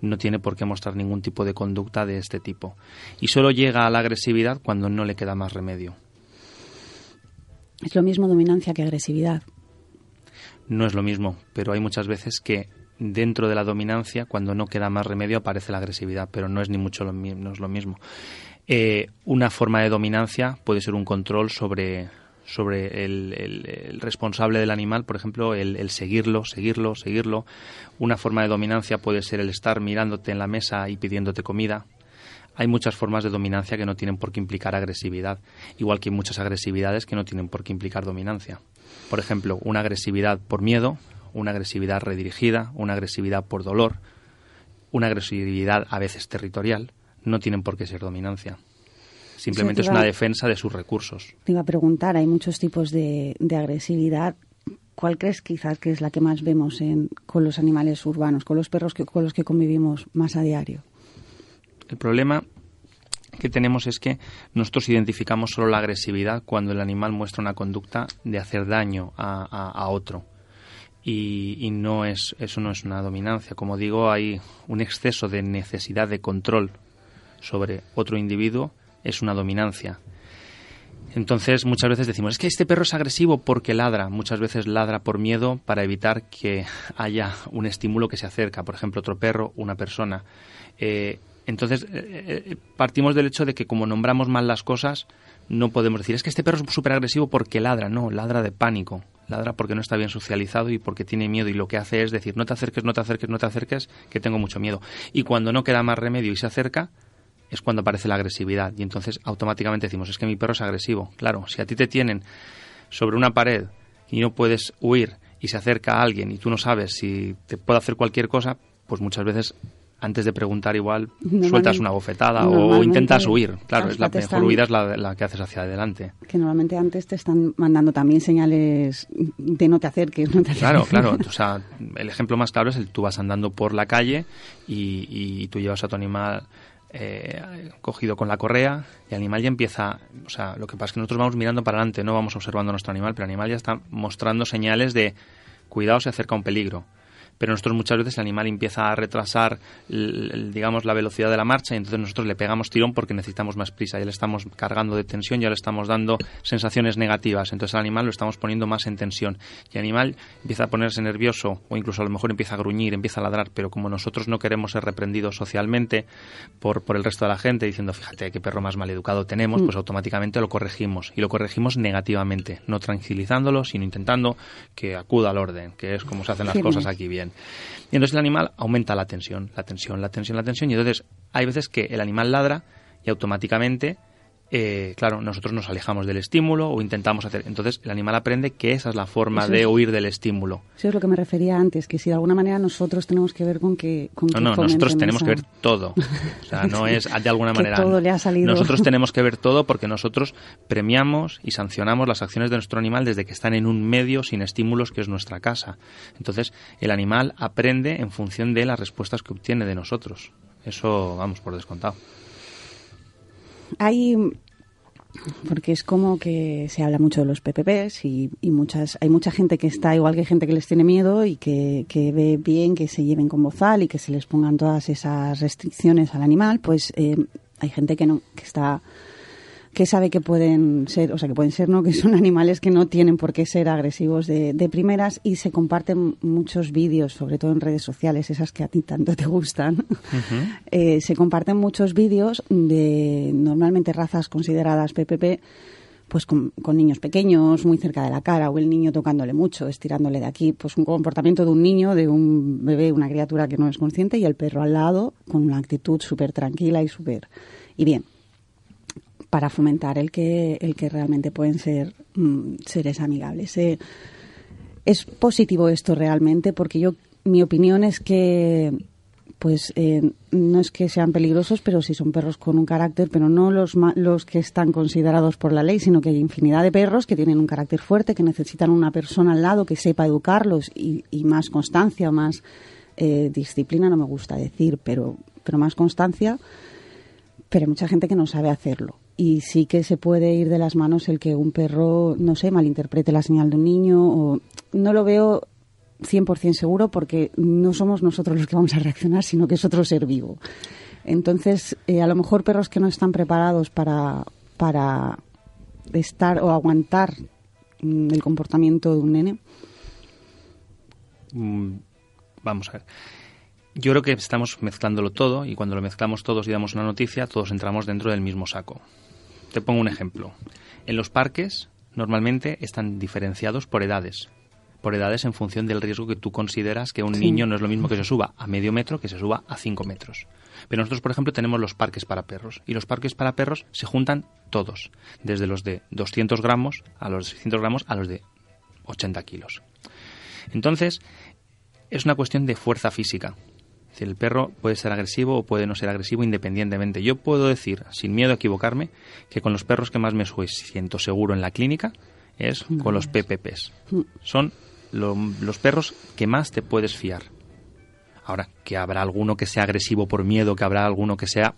no tiene por qué mostrar ningún tipo de conducta de este tipo. Y solo llega a la agresividad cuando no le queda más remedio. ¿Es lo mismo dominancia que agresividad? No es lo mismo, pero hay muchas veces que dentro de la dominancia, cuando no queda más remedio, aparece la agresividad, pero no es ni mucho lo, no es lo mismo. Eh, una forma de dominancia puede ser un control sobre, sobre el, responsable del animal, por ejemplo, el, el, seguirlo, seguirlo, seguirlo. Una forma de dominancia puede ser el estar mirándote en la mesa y pidiéndote comida. Hay muchas formas de dominancia que no tienen por qué implicar agresividad, igual que hay muchas agresividades que no tienen por qué implicar dominancia. Por ejemplo, una agresividad por miedo, una agresividad redirigida, una agresividad por dolor, una agresividad a veces territorial, no tienen por qué ser dominancia. Simplemente es una defensa de sus recursos. Te iba a preguntar, hay muchos tipos de, de agresividad. ¿Cuál crees quizás que es la que más vemos en, con los animales urbanos, con los perros que, con los que convivimos más a diario? El problema que tenemos es que nosotros identificamos solo la agresividad cuando el animal muestra una conducta de hacer daño a, a, a otro. Y, y, no es eso no es una dominancia. Como digo, hay un exceso de necesidad de control sobre otro individuo es una dominancia. Entonces muchas veces decimos, es que este perro es agresivo porque ladra. Muchas veces ladra por miedo para evitar que haya un estímulo que se acerca. Por ejemplo, otro perro, una persona. Eh, entonces eh, partimos del hecho de que como nombramos mal las cosas, no podemos decir, es que este perro es súper agresivo porque ladra. No, ladra de pánico. Ladra porque no está bien socializado y porque tiene miedo. Y lo que hace es decir, no te acerques, no te acerques, no te acerques, que tengo mucho miedo. Y cuando no queda más remedio y se acerca, es cuando aparece la agresividad y entonces automáticamente decimos es que mi perro es agresivo. Claro, si a ti te tienen sobre una pared y no puedes huir y se acerca a alguien y tú no sabes si te puede hacer cualquier cosa, pues muchas veces antes de preguntar igual sueltas una bofetada o intentas huir. Claro, es la mejor están, huida es la, la, que haces hacia adelante. Que normalmente antes te están mandando también señales de no te acerques, no te acerques. Claro, claro. O sea, el ejemplo más claro es el tú vas andando por la calle y, y tú llevas a tu animal eh, cogido con la correa y el animal ya empieza, o sea, lo que pasa es que nosotros vamos mirando para adelante, no vamos observando a nuestro animal, pero el animal ya está mostrando señales de cuidado se acerca un peligro. Pero nosotros muchas veces el animal empieza a retrasar, digamos, la velocidad de la marcha y entonces nosotros le pegamos tirón porque necesitamos más prisa, ya le estamos cargando de tensión, ya le estamos dando sensaciones negativas, entonces al animal lo estamos poniendo más en tensión. Y el animal empieza a ponerse nervioso o incluso a lo mejor empieza a gruñir, empieza a ladrar, pero como nosotros no queremos ser reprendidos socialmente por, por el resto de la gente diciendo, fíjate qué perro más mal educado tenemos, mm. pues automáticamente lo corregimos. Y lo corregimos negativamente, no tranquilizándolo, sino intentando que acuda al orden, que es como se hacen las cosas aquí bien. Y entonces el animal aumenta la tensión, la tensión, la tensión, la tensión, y entonces hay veces que el animal ladra y automáticamente eh, claro, nosotros nos alejamos del estímulo o intentamos hacer. Entonces, el animal aprende que esa es la forma de huir del estímulo. Eso es lo que me refería antes, que si de alguna manera nosotros tenemos que ver con que. Con no, no, nosotros tenemos que ver todo. O sea, no es de alguna manera. todo le ha salido. Nosotros tenemos que ver todo porque nosotros premiamos y sancionamos las acciones de nuestro animal desde que están en un medio sin estímulos que es nuestra casa. Entonces, el animal aprende en función de las respuestas que obtiene de nosotros. Eso, vamos, por descontado. Hay porque es como que se habla mucho de los PPPs y, muchas hay mucha gente que está igual que gente que les tiene miedo y que, ve bien que se lleven con bozal y que se les pongan todas esas restricciones al animal pues eh, hay gente que no que está que sabe que pueden ser, o sea, que pueden ser, ¿no? Que son animales que no tienen por qué ser agresivos de, primeras y se comparten muchos vídeos, sobre todo en redes sociales, esas que a ti tanto te gustan. Eh, se comparten muchos vídeos de normalmente razas consideradas PPP, pues con, niños pequeños, muy cerca de la cara, o el niño tocándole mucho, estirándole de aquí, pues un comportamiento de un niño, de un bebé, una criatura que no es consciente, y el perro al lado, con una actitud súper tranquila y súper... Y bien, para fomentar el que, el que realmente pueden ser mm, seres amigables. Eh, es positivo esto realmente porque yo mi opinión es que pues eh, no es que sean peligrosos, pero sí son perros con un carácter, pero no los, los que están considerados por la ley, sino que hay infinidad de perros que tienen un carácter fuerte, que necesitan una persona al lado que sepa educarlos y, más constancia, más eh, disciplina, no me gusta decir, pero, pero más constancia, pero hay mucha gente que no sabe hacerlo y sí que se puede ir de las manos el que un perro, no sé, malinterprete la señal de un niño o no lo veo 100% seguro porque no somos nosotros los que vamos a reaccionar, sino que es otro ser vivo. Entonces, eh, a lo mejor perros que no están preparados para, para estar o aguantar mm, el comportamiento de un nene. Mm, vamos a ver. Yo creo que estamos mezclándolo todo y cuando lo mezclamos todos y damos una noticia, todos entramos dentro del mismo saco. Te pongo un ejemplo. En los parques normalmente están diferenciados por edades. Por edades en función del riesgo que tú consideras que un niño no es lo mismo que se suba a medio metro que se suba a cinco metros. Pero nosotros, por ejemplo, tenemos los parques para perros. Y los parques para perros se juntan todos. Desde los de 200 gramos a los 600 gramos a los de 80 kilos. Entonces, es una cuestión de fuerza física decir, el perro puede ser agresivo o puede no ser agresivo independientemente. Yo puedo decir, sin miedo a equivocarme, que con los perros que más me siento seguro en la clínica es con los PPPs. Mm. Son los perros que más te puedes fiar. Ahora, que habrá alguno que sea agresivo por miedo, que habrá alguno que sea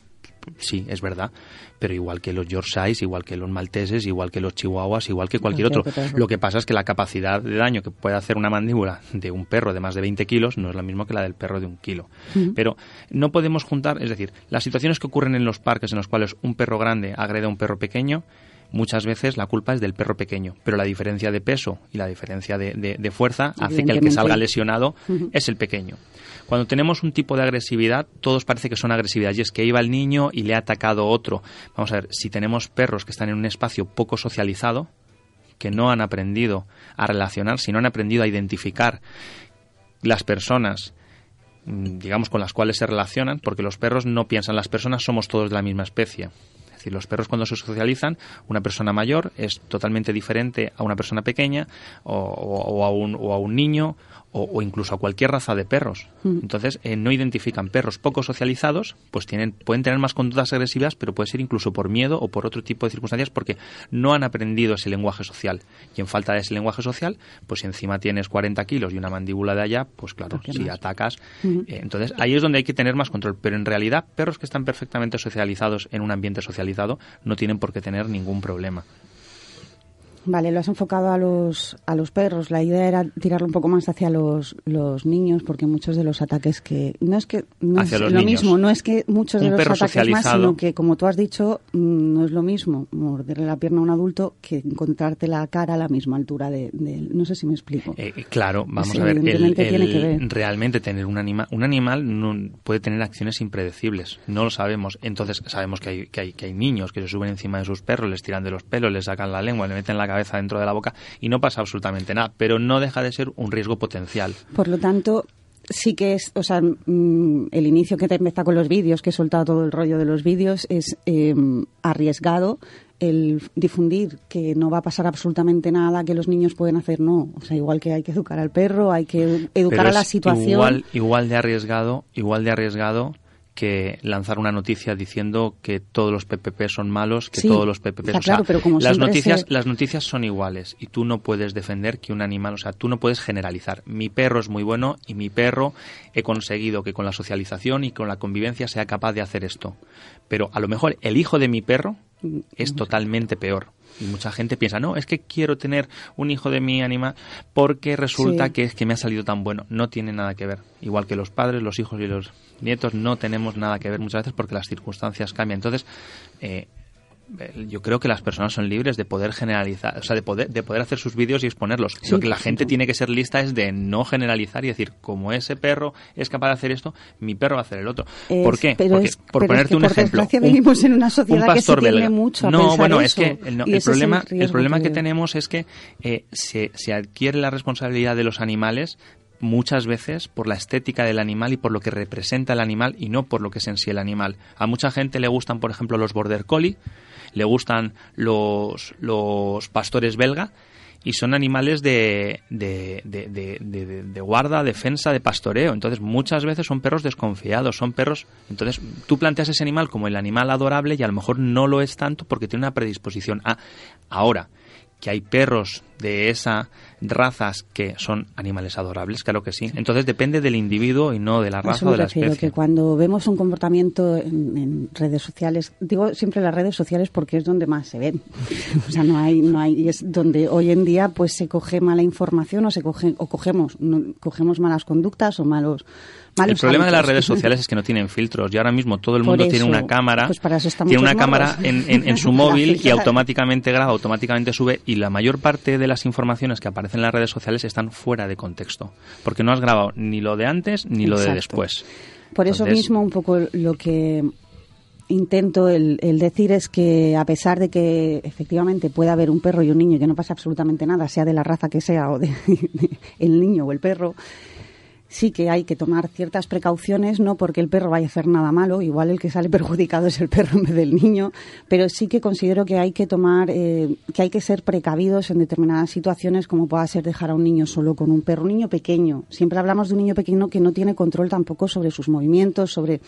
sí, es verdad, pero igual que los Yorkshires, igual que los malteses, igual que los chihuahuas, igual que cualquier otro. Lo que pasa es que la capacidad de daño que puede hacer una mandíbula de un perro de más de 20 kilos no es la misma que la del perro de un kilo. Pero no podemos juntar, es decir, las situaciones que ocurren en los parques en los cuales un perro grande agrede a un perro pequeño, muchas veces la culpa es del perro pequeño, pero la diferencia de peso y la diferencia de, fuerza hace que el que salga lesionado es el pequeño. Cuando tenemos un tipo de agresividad, todos parece que son agresividad. Y es que iba el niño y le ha atacado otro. Vamos a ver, si tenemos perros que están en un espacio poco socializado, que no han aprendido a relacionar, si no han aprendido a identificar las personas mm, digamos con las cuales se relacionan, porque los perros no piensan, las personas somos todos de la misma especie. Decir, los perros cuando se socializan, una persona mayor es totalmente diferente a una persona pequeña o, a, un, o a un niño o, incluso a cualquier raza de perros. Mm. Entonces, eh, no identifican perros poco socializados, pues tienen, pueden tener más conductas agresivas, pero puede ser incluso por miedo o por otro tipo de circunstancias porque no han aprendido ese lenguaje social. Y en falta de ese lenguaje social, pues si encima tienes 40 kilos y una mandíbula de allá, pues claro, si atacas. Eh, entonces, ahí es donde hay que tener más control. Pero en realidad, perros que están perfectamente socializados en un ambiente socializado no tienen por qué tener ningún problema. Vale, lo has enfocado a los, a los perros. La idea era tirarlo un poco más hacia los, los niños, porque muchos de los ataques que... No es que no Hacia es los lo niños. mismo, no es que muchos Un de los ataques más, sino que, como tú has dicho, mm, no es lo mismo morderle la pierna a un adulto que encontrarte la cara a la misma altura de, de él. No sé si me explico. Eh, eh, claro, vamos Sí, a ver, el- tiene el- que ver. realmente tener un animal, un animal no, puede tener acciones impredecibles, no lo sabemos. Entonces sabemos que hay, que hay que hay niños que se suben encima de sus perros, les tiran de los pelos, les sacan la lengua, le meten la cabeza dentro de la boca y no pasa absolutamente nada, pero no deja de ser un riesgo potencial. Por lo tanto, sí que es, o sea, mm, el inicio que te empieza con los vídeos, que he soltado todo el rollo de los vídeos, es eh, arriesgado el difundir que no va a pasar absolutamente nada, que los niños pueden hacer, no. O sea, igual que hay que educar al perro, hay que educar Pero a la situación. Igual, igual de arriesgado, igual de arriesgado que lanzar una noticia diciendo que todos los PPP son malos, que Sí, todos los PPP está o sea, claro, pero como las noticias se- las noticias son iguales y tú no puedes defender que un animal, o sea, tú no puedes generalizar. Mi perro es muy bueno y mi perro he conseguido que con la socialización y con la convivencia sea capaz de hacer esto. Pero a lo mejor el hijo de mi perro es totalmente peor. Y mucha gente piensa, no, es que quiero tener un hijo de mi animal porque resulta Sí. que es que me ha salido tan bueno. No tiene nada que ver. Igual que los padres, los hijos y los nietos no tenemos nada que ver muchas veces porque las circunstancias cambian. Entonces, eh, eh, yo creo que las personas son libres de poder generalizar, o sea, de poder, de poder hacer sus vídeos y exponerlos. Sí, Lo que la gente tiene que ser lista es de no generalizar y decir, como ese perro es capaz de hacer esto, mi perro va a hacer el otro. Es- ¿Por qué? Porque, es- por es ponerte que un por ejemplo, vivimos en una sociedad un que se pastor tiende belga. mucho a no, bueno, es que el, no, problema, el problema que que- tenemos es que eh, se, se adquiere la responsabilidad de los animales muchas veces por la estética del animal y por lo que representa el animal y no por lo que es en sí el animal. A mucha gente le gustan, por ejemplo, los border collie, le gustan los, los pastores belga y son animales de, de, de, de- guarda, defensa, de pastoreo. Entonces, muchas veces son perros desconfiados, son perros... Entonces, tú planteas ese animal como el animal adorable y a lo mejor no lo es tanto porque tiene una predisposición a... Ahora, que hay perros de esa razas que son animales adorables, claro que sí. Entonces, depende del individuo y no de la eso raza o de la refiero, especie. que cuando vemos un comportamiento en, en redes sociales, digo siempre las redes sociales porque es donde más se ven. o sea, no hay, no hay, y es donde hoy en día pues se coge mala información o se coge, o cogemos, no- cogemos malas conductas o malos, malos El problema de las redes sociales es que no tienen filtros y ahora mismo todo el mundo tiene una cámara, pues para eso estamos tiene una cámara en, en- en su móvil y automáticamente graba, automáticamente sube y la mayor parte de las informaciones que aparecen en las redes sociales están fuera de contexto, porque no has grabado ni lo de antes ni lo de después. Por eso mismo un poco lo que intento el, el decir es que a pesar de que efectivamente pueda haber un perro y un niño y que no pasa absolutamente nada, sea de la raza que sea o de, de el niño o el perro, sí que hay que tomar ciertas precauciones, no porque el perro vaya a hacer nada malo, igual el que sale perjudicado es el perro en vez del niño, pero sí que considero que hay que tomar, eh, que hay que ser precavidos en determinadas situaciones, como pueda ser dejar a un niño solo con un perro, un niño pequeño. Siempre hablamos de un niño pequeño que no tiene control tampoco sobre sus movimientos, sobre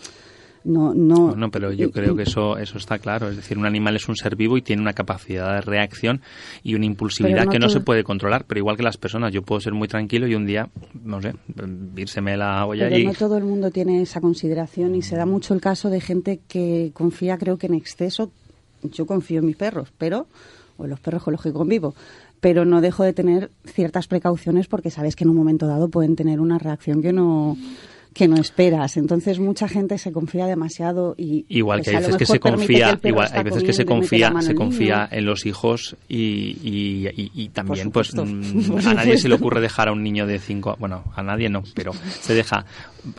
no, no. No, pero yo creo que eso, eso está claro. Es decir, un animal es un ser vivo y tiene una capacidad de reacción y una impulsividad no que no todo- se puede controlar. Pero igual que las personas, yo puedo ser muy tranquilo y un día, no sé, írseme la olla Pero y... no todo el mundo tiene esa consideración y se da mucho el caso de gente que confía, creo que en exceso. Yo confío en mis perros, pero o en los perros con los que convivo, pero no dejo de tener ciertas precauciones porque sabes que en un momento dado pueden tener una reacción que no que no esperas. Entonces mucha gente se confía demasiado y Igual que pues, hay a lo veces que se confía, perro igual hay veces que se confía, se confía en los hijos y, y, y- y también, pues, mm, a nadie se le ocurre dejar a un niño de cinco, bueno, a nadie no, pero se deja,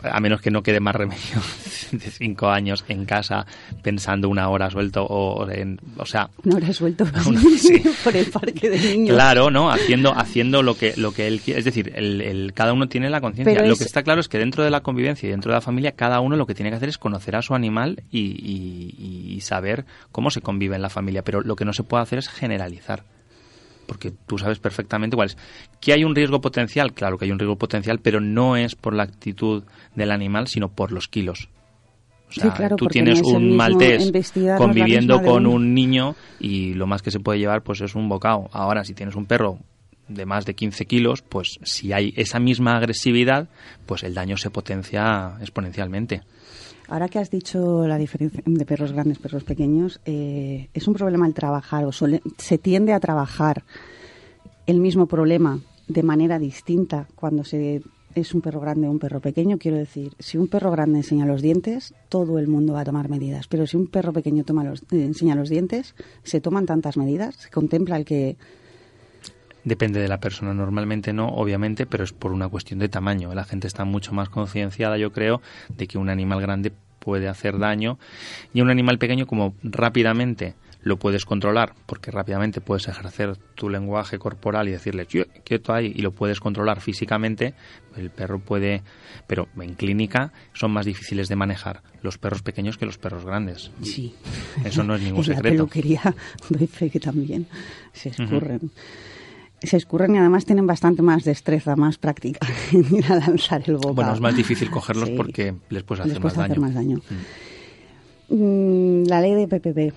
a menos que no quede más remedio, de cinco años en casa pensando una hora suelto o, en, o sea, No era suelto Una- sí. por el parque de niños. Claro, ¿no? Haciendo, haciendo lo que, lo que él quiere. Es decir, el, el- cada uno tiene la conciencia. Lo es- que está claro es que dentro de la convivencia y dentro de la familia, cada uno lo que tiene que hacer es conocer a su animal y, y- y saber cómo se convive en la familia. Pero lo que no se puede hacer es generalizar. Porque tú sabes perfectamente cuál es. ¿Que hay un riesgo potencial? Claro que hay un riesgo potencial, pero no es por la actitud del animal, sino por los kilos. O Sí, sea, claro, tú tienes no un maltés conviviendo con un niño y lo más que se puede llevar pues es un bocado. Ahora, si tienes un perro de más de 15 kilos, pues si hay esa misma agresividad, pues el daño se potencia exponencialmente. Ahora que has dicho la diferencia de perros grandes, perros pequeños, eh, es un problema el trabajar o se tiende a trabajar el mismo problema de manera distinta cuando se es un perro grande o un perro pequeño. Quiero decir, si un perro grande enseña los dientes, todo el mundo va a tomar medidas. Pero si un perro pequeño toma los, eh, enseña los dientes, ¿se toman tantas medidas? ¿Se contempla el que Depende de la persona. Normalmente no, obviamente, pero es por una cuestión de tamaño. La gente está mucho más concienciada, yo creo, de que un animal grande puede hacer daño. Y un animal pequeño como rápidamente lo puedes controlar porque rápidamente puedes ejercer tu lenguaje corporal y decirle quieto ahí y lo puedes controlar físicamente el perro puede pero en clínica son más difíciles de manejar los perros pequeños que los perros grandes. Sí. eso no es ningún secreto. la peluquería doy fe que también se escurren se escurren y además tienen bastante más destreza, más práctica en ir a lanzar el bocado. Bueno, es más difícil cogerlos porque les puedes hacer, más, daño. más daño. Mm. La ley de PPP.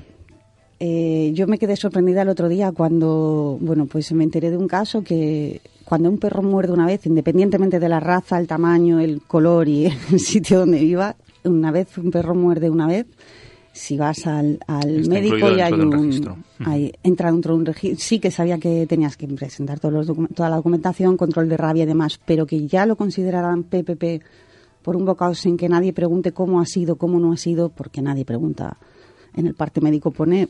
Eh, yo me quedé sorprendida el otro día cuando, bueno, pues me enteré de un caso que cuando un perro muerde una vez, independientemente de la raza, el tamaño, el color y el sitio donde viva, una vez un perro muerde una vez, si vas al, médico y hay un, entra dentro de un registro, sí que sabía que tenías que presentar todos los toda la documentación, control de rabia y demás, pero que ya lo consideraran PPP por un bocado sin que nadie pregunte cómo ha sido, cómo no ha sido, porque nadie pregunta. En el parte médico pone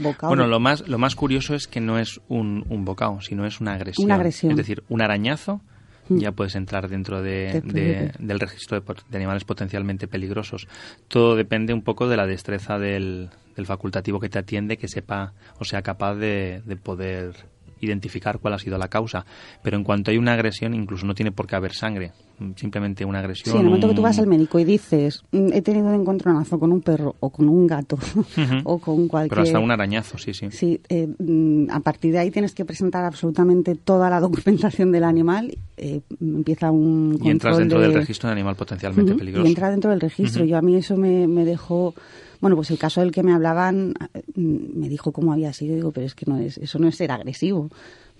bocado. Bueno, lo más, lo más curioso es que no es un, un bocado, sino es una agresión. Una agresión. Es decir, un arañazo Mm. ya puedes entrar dentro de, del registro de, animales potencialmente peligrosos. Todo depende un poco de la destreza del, del facultativo que te atiende, que sepa o sea capaz de, de poder identificar cuál ha sido la causa. Pero en cuanto hay una agresión, incluso no tiene por qué haber sangre. Simplemente una agresión. Sí, en el momento que tú vas al médico y dices, mm, he tenido un encontronazo con un perro o con un gato o con cualquier. Pero hasta un arañazo, sí, sí. Sí, eh, mm, a partir de ahí tienes que presentar absolutamente toda la documentación del animal. Eh, empieza un. Y entras dentro del registro de animal potencialmente peligroso. Y entra dentro del registro. Yo a mí eso me, me dejó bueno, pues el caso del que me hablaban mm, me dijo cómo había sido, digo, pero es que no es, eso no es ser agresivo.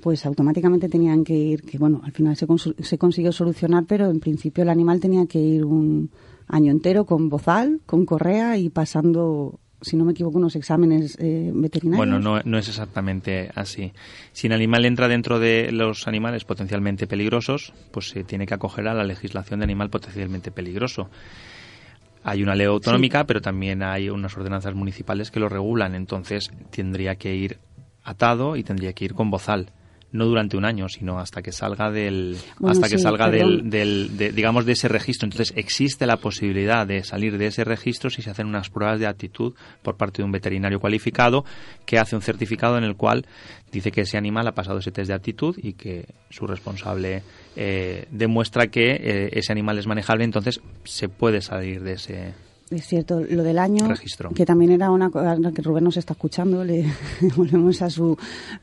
Pues automáticamente tenían que ir, que bueno, al final se, se consiguió solucionar, pero en principio el animal tenía que ir un año entero con bozal, con correa y pasando si no me equivoco, unos exámenes eh, veterinarios. Bueno, no, no, es exactamente así. Si el animal entra dentro de los animales potencialmente peligrosos, pues se tiene que acoger a la legislación de animal potencialmente peligroso. Hay una ley autonómica, pero también hay unas ordenanzas municipales que lo regulan. Entonces tendría que ir atado y tendría que ir con bozal no durante un año, sino hasta que salga del, hasta que salga del, del digamos, de ese registro. Entonces existe la posibilidad de salir de ese registro si se hacen unas pruebas de actitud por parte de un veterinario cualificado que hace un certificado en el cual dice que ese animal ha pasado ese test de actitud y que su responsable eh, demuestra que eh, ese animal es manejable, entonces se puede salir de ese es cierto, lo del año, que también era una cosa que Rubén nos está escuchando, le volvemos a su...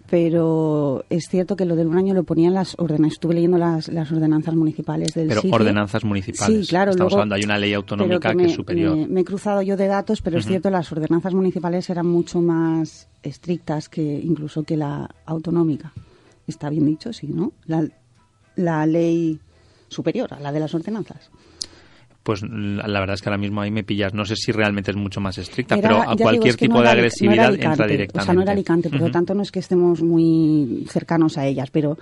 Pero es cierto que lo del un año lo ponían las ordenanzas, estuve leyendo las, las ordenanzas municipales del Pero ordenanzas municipales. Sí, claro. Estamos hablando, hay una ley autonómica que, es superior. Me, he cruzado yo de datos, pero es cierto, las ordenanzas municipales eran mucho más estrictas que incluso que la autonómica. Está bien dicho, sí, ¿no? La, la ley superior a la de las ordenanzas pues la verdad es que ahora mismo ahí me pillas. No sé si realmente es mucho más estricta, pero a cualquier tipo de agresividad entra directamente. O sea, no era Alicante, por lo tanto no es que estemos muy cercanos a ellas, pero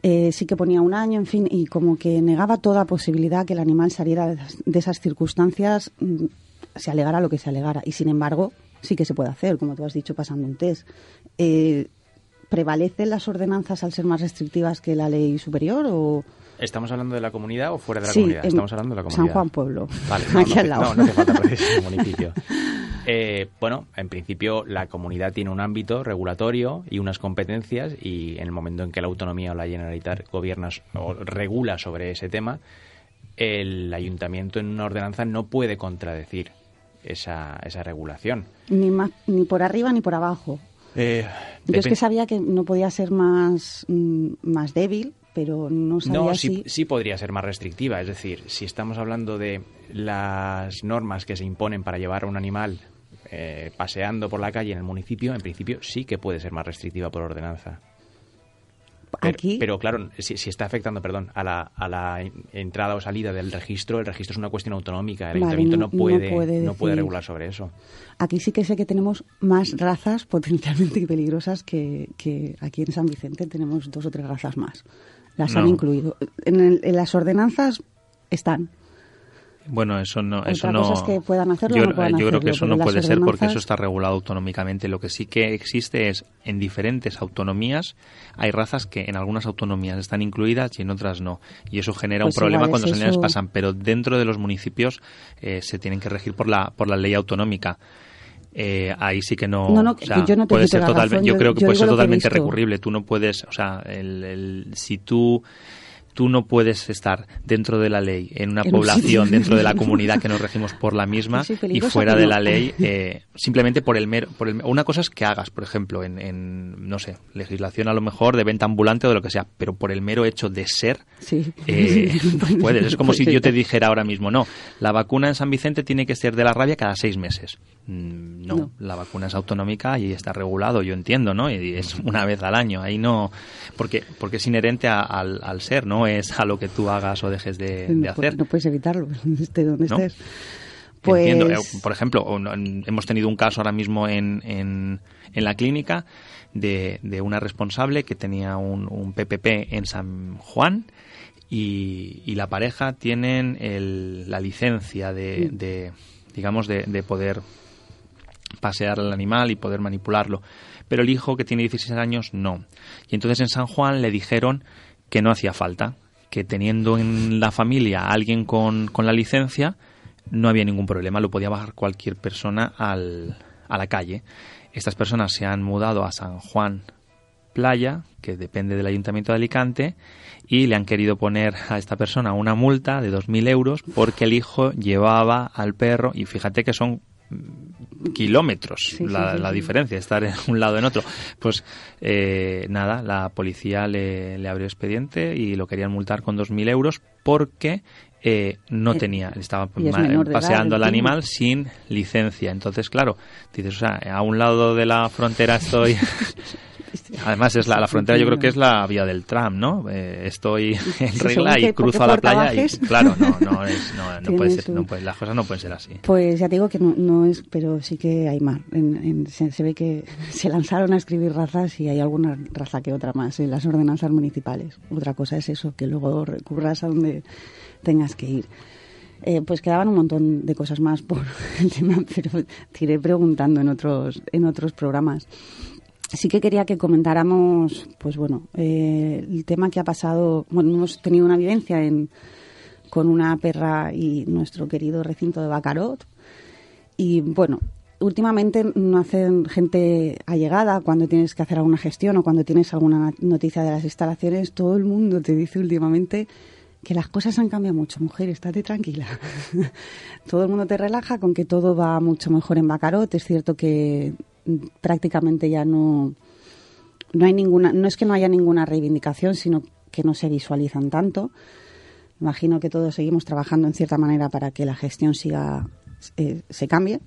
eh, sí que ponía un año, en fin, y como que negaba toda posibilidad que el animal saliera de, esas circunstancias, mm, se alegara lo que se alegara. Y sin embargo, sí que se puede hacer, como tú has dicho, pasando un test. Eh, ¿Prevalecen las ordenanzas al ser más restrictivas que la ley superior o...? ¿Estamos hablando de la comunidad o fuera de la comunidad? Estamos hablando de la comunidad. San Juan Pueblo. Vale, no, Aquí al lado. No, no falta municipio. Eh, bueno, en principio la comunidad tiene un ámbito regulatorio y unas competencias y en el momento en que la autonomía o la Generalitat gobierna o regula sobre ese tema, el ayuntamiento en una ordenanza no puede contradecir esa, esa regulación. Ni, ni por arriba ni por abajo. Eh, Yo es que sabía que no podía ser más, mm, más débil pero no sabía no, sí, sí podría ser más restrictiva. Es decir, si estamos hablando de las normas que se imponen para llevar a un animal eh, paseando por la calle en el municipio, en principio sí que puede ser más restrictiva por ordenanza. Aquí, pero claro, si, si está afectando, perdón, a la, a la en- entrada o salida del registro, el registro es una cuestión autonómica. El Vale, ayuntamiento no- no, no puede, puede no puede regular sobre eso. aquí sí que sé que tenemos más razas potencialmente peligrosas que, que aquí en San Vicente tenemos dos o tres razas más. Las han incluido. En, el- en las ordenanzas están. Bueno, eso no, Otra eso no. es que puedan hacerlo yo, no puedan yo creo que eso no puede ser porque eso está regulado autonómicamente. Lo que sí que existe es en diferentes autonomías hay razas que en algunas autonomías están incluidas y en otras no. Y eso genera Pues un problema igual cuando los años pasan. Pero dentro de los municipios eh, se tienen que regir por la por la ley autonómica. Eh, ahí sí que no, No, no, o sea, yo no te puede ser totalmente, yo yo- creo que yo puede ser totalmente recurrible. Tú no puedes, o sea, el, el- si tú tú no puedes estar dentro de la ley en una En población dentro de la comunidad que nos regimos por la misma y fuera de la ley eh, simplemente por el mero por el, una cosa es que hagas por ejemplo en, en, no sé legislación a lo mejor de venta ambulante o de lo que sea pero por el mero hecho de ser Sí. eh, no puedes. Es como si yo te dijera ahora mismo no la vacuna en San Vicente tiene que ser de la rabia cada seis meses no, No. la vacuna es autonómica y está regulado yo entiendo no y es una vez al año ahí no porque porque es inherente a- al, al ser no es a lo que tú hagas o dejes de, de no, hacer no puedes evitarlo, esté donde ¿No? estés. Pues, Entiendo. Eh, Por ejemplo, hemos tenido un caso ahora mismo en, en, en la clínica de, de una responsable que tenía un, un PPP en San Juan y, y la pareja tienen el- la licencia de, de, digamos, de, de poder pasear al animal y poder manipularlo. Pero el hijo que tiene 16 años no. Y entonces en San Juan le dijeron que no hacía falta, que teniendo en la familia a alguien con, con la licencia, no había ningún problema, lo podía bajar cualquier persona al, a la calle. Estas personas se han mudado a San Juan Playa, que depende del Ayuntamiento de Alicante, y le han querido poner a esta persona una multa de 2.000 euros porque el hijo llevaba al perro, y fíjate que son kilómetros Sí, la, sí, sí, la sí. diferencia, estar en un lado en otro. Pues eh, nada, la policía le, le abrió expediente y lo querían multar con 2.000 euros porque eh, no Eh, tenía, estaba y es ma- menor de edad, paseando al animal sin licencia. Entonces, claro, dices, o sea, a un lado de la frontera estoy... Además, es la, la frontera yo creo que es la vía del tram, ¿no? Eh, estoy en regla y cruzo a la playa bajes. y claro, no, no, es, no, no puede ser, no puede- las cosas no pueden ser así. Pues ya te digo que no, no es, pero sí que hay más. En- en- se, se ve que se lanzaron a escribir razas y hay alguna raza que otra más en las ordenanzas municipales. Otra cosa es eso, que luego recurras a donde tengas que ir. Eh, pues quedaban un montón de cosas más por el tema, pero te iré preguntando en otros, en otros programas. Sí que quería que comentáramos, pues bueno, eh, el tema que ha pasado. Bueno, hemos tenido una vivencia en, con una perra y nuestro querido recinto de Bacarot. Y bueno, últimamente no hacen gente allegada cuando tienes que hacer alguna gestión o cuando tienes alguna noticia de las instalaciones. Todo el mundo te dice últimamente que las cosas han cambiado mucho, mujer, estate tranquila. todo el mundo te relaja con que todo va mucho mejor en Bacarot. Es cierto que mm, prácticamente ya no, no hay ninguna, no es que no haya ninguna reivindicación, sino que no se visualizan tanto. Imagino que todos seguimos trabajando en cierta manera para que la gestión siga, eh, se cambie.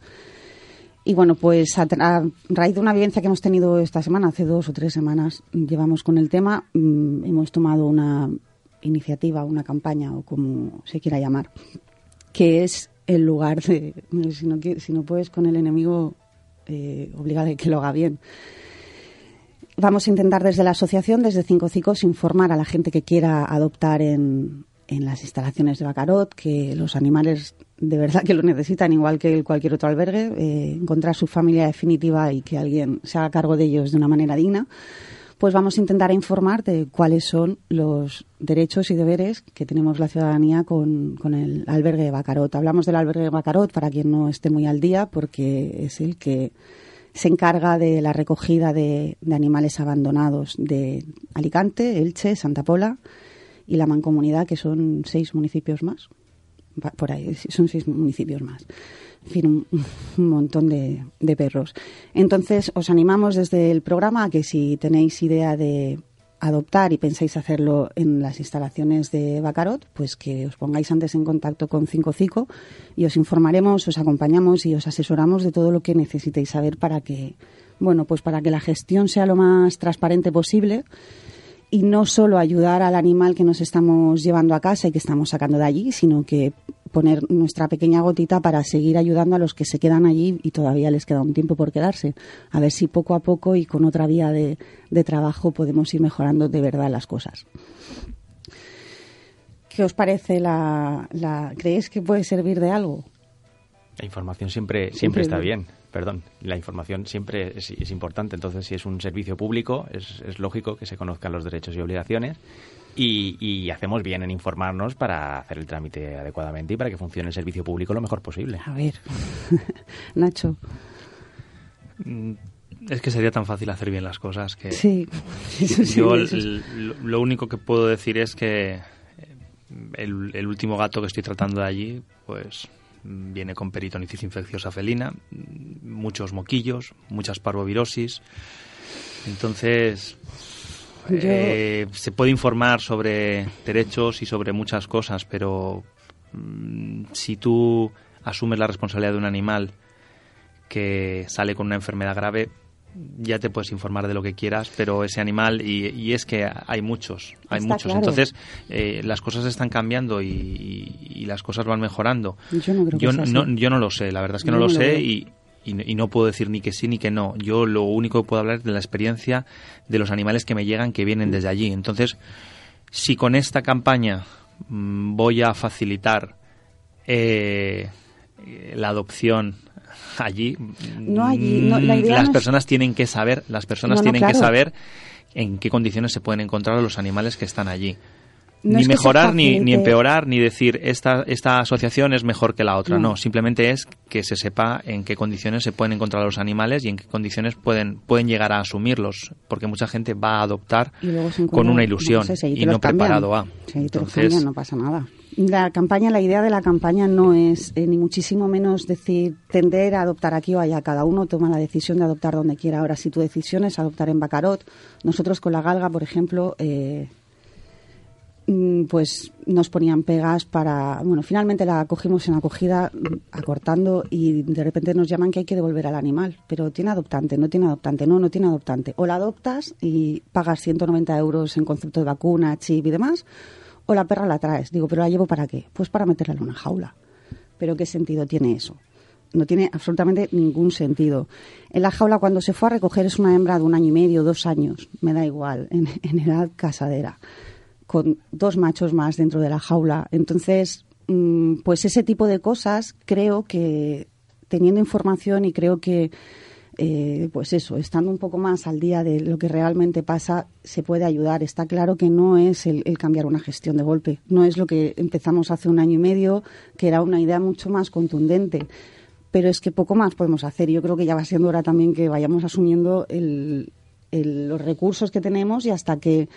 Y bueno, pues a, raíz de una vivencia que hemos tenido esta semana, hace dos o tres semanas, llevamos con el tema, mm, hemos tomado una iniciativa, una campaña o como se quiera llamar, que es el lugar de, si no, puedes con el enemigo, eh, obligarle que lo haga bien. Vamos a intentar desde la asociación, desde Cinco Cicos, informar a la gente que quiera adoptar en, en las instalaciones de Bacarot, que los animales de verdad que lo necesitan, igual que cualquier otro albergue, eh, encontrar su familia definitiva y que alguien se haga cargo de ellos de una manera digna. Pues vamos a intentar informar de cuáles son los derechos y deberes que tenemos la ciudadanía con, con el albergue de Bacarot. Hablamos del albergue de Bacarot para quien no esté muy al día, porque es el que se encarga de la recogida de, de animales abandonados de Alicante, Elche, Santa Pola y la Mancomunidad, que son seis municipios más. Por ahí, son seis municipios más. Fin, un, montón de, de perros. Entonces, os animamos desde el programa a que si tenéis idea de adoptar y pensáis hacerlo en las instalaciones de Bacarot, pues que os pongáis antes en contacto con Cinco Cico y os informaremos, os acompañamos y os asesoramos de todo lo que necesitéis saber para que, bueno, pues para que la gestión sea lo más transparente posible y no solo ayudar al animal que nos estamos llevando a casa y que estamos sacando de allí, sino que poner nuestra pequeña gotita para seguir ayudando a los que se quedan allí y todavía les queda un tiempo por quedarse. A ver si poco a poco y con otra vía de, trabajo podemos ir mejorando de verdad las cosas. ¿Qué os parece la, la ¿Creéis que puede servir de algo? La información siempre, siempre, está bien. Perdón, la información siempre es, importante. Entonces, si es un servicio público, es, es lógico que se conozcan los derechos y obligaciones y, hacemos bien en informarnos para hacer el trámite adecuadamente y para que funcione el servicio público lo mejor posible. A ver, Nacho. Mm, es que sería tan fácil hacer bien las cosas que... Sí, Yo lo único que puedo decir es que el, el último gato que estoy tratando de allí, pues viene con peritonitis infecciosa felina, muchos moquillos, muchas parvovirosis. Entonces, eh, se puede informar sobre derechos y sobre muchas cosas, pero mm, si tú asumes la responsabilidad de un animal que sale con una enfermedad grave, ya te puedes informar de lo que quieras, pero ese animal, y, es que hay muchos, hay muchos. Entonces, eh, las cosas están cambiando y, las cosas van mejorando. Yo no, creo yo, no, yo no lo sé, la verdad es que no, lo sé y, y, no puedo decir ni que sí ni que no. Yo lo único que puedo hablar es de la experiencia de los animales que me llegan, que vienen desde allí. Entonces, si con esta campaña mm, voy a facilitar eh, la adopción allí, no allí mm, las personas tienen que saber, las personas tienen que saber en qué condiciones se pueden encontrar los animales que están allí ni mejorar ni, ni, empeorar ni decir esta, esta asociación es mejor que la otra. No. simplemente es que se sepa en qué condiciones se pueden encontrar los animales y en qué condiciones pueden, pueden llegar a asumirlos, porque mucha gente va a adoptar con una ilusión y no preparado a. Entonces, no pasa nada. La campaña, la idea de la campaña no es eh, ni muchísimo menos decir tender a adoptar aquí o allá. Cada uno toma la decisión de adoptar donde quiera. Ahora, si tu decisión es adoptar en Bacarot, nosotros con la galga, por ejemplo, eh, Mm, pues nos ponían pegas para, bueno, finalmente la cogimos en acogida acortando y de repente nos llaman que hay que devolver al animal, pero tiene adoptante, no tiene adoptante, no, no tiene adoptante. O la adoptas y pagas 190 euros en concepto de vacuna, chip y demás, o la perra la traes. Digo, pero la llevo para qué? Pues para meterla en una jaula. Pero ¿qué sentido tiene eso? No tiene absolutamente ningún sentido. En la jaula, cuando se fue a recoger, es una hembra de un año y medio, dos años, me da igual, en edad casadera con dos machos más dentro de la jaula. Entonces, mm, pues ese tipo de cosas creo que teniendo información y creo que eh, pues eso, estando un poco más al día de lo que realmente pasa, se puede ayudar. Está claro que no es el, cambiar una gestión de golpe, no es lo que empezamos hace un año y medio, que era una idea mucho más contundente. Pero es que poco más podemos hacer. Yo creo que ya va siendo hora también que vayamos asumiendo los recursos que tenemos y hasta que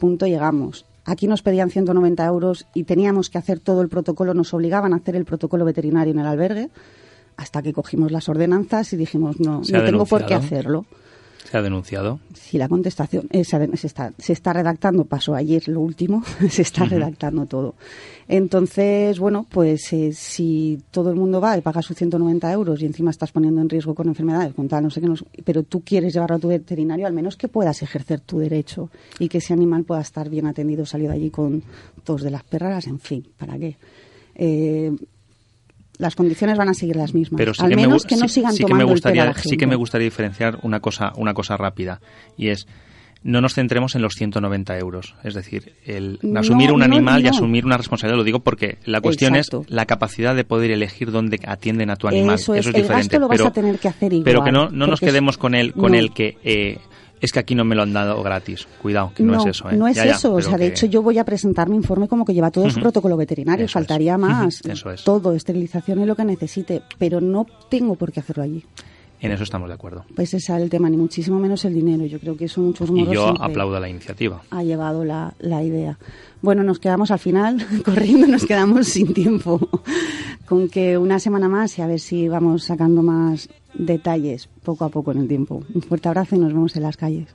punto llegamos. Aquí nos pedían 190 euros y teníamos que hacer todo el protocolo, nos obligaban a hacer el protocolo veterinario en el albergue, hasta que cogimos las ordenanzas y dijimos, no, no tengo por qué hacerlo. ¿Se ha denunciado? Sí, la contestación eh, se, está, se, está, redactando, pasó ayer lo último, se está redactando todo. Entonces, bueno, pues eh, si todo el mundo va y paga sus 190 euros y encima estás poniendo en riesgo con enfermedades, con tal, no sé qué, pero tú quieres llevarlo a tu veterinario, al menos que puedas ejercer tu derecho y que ese animal pueda estar bien atendido, salido allí con tos de las perras, en fin, ¿para qué? Eh, las condiciones van a seguir las mismas. Pero Al menos que no sigan tomando que me gustaría, el Sí que me gustaría diferenciar una cosa, una cosa rápida y es no nos centremos en los 190 euros. Es decir, el asumir un animal y asumir una responsabilidad, lo digo porque la cuestión es la capacidad de poder elegir dónde atienden a tu animal. Eso es, el diferente. lo vas pero, a tener que hacer igual, pero que no, no nos quedemos con el, con el que eh, es que aquí no me lo han dado gratis. Cuidado, que no, es eso. ¿eh? No es eso. o sea, de hecho, yo voy a presentar mi informe como que lleva todo su protocolo veterinario. Faltaría más. eso es. Todo, esterilización y lo que necesite. Pero no tengo por qué hacerlo allí. En eso estamos de acuerdo. Pues ese es el tema, ni muchísimo menos el dinero. Yo creo que eso muchos Y yo aplaudo la iniciativa. Ha llevado la, la idea. Bueno, nos quedamos al final, corriendo, nos quedamos sin tiempo. Con que una semana más y a ver si vamos sacando más detalles poco a poco en el tiempo. Un fuerte abrazo y nos vemos en las calles.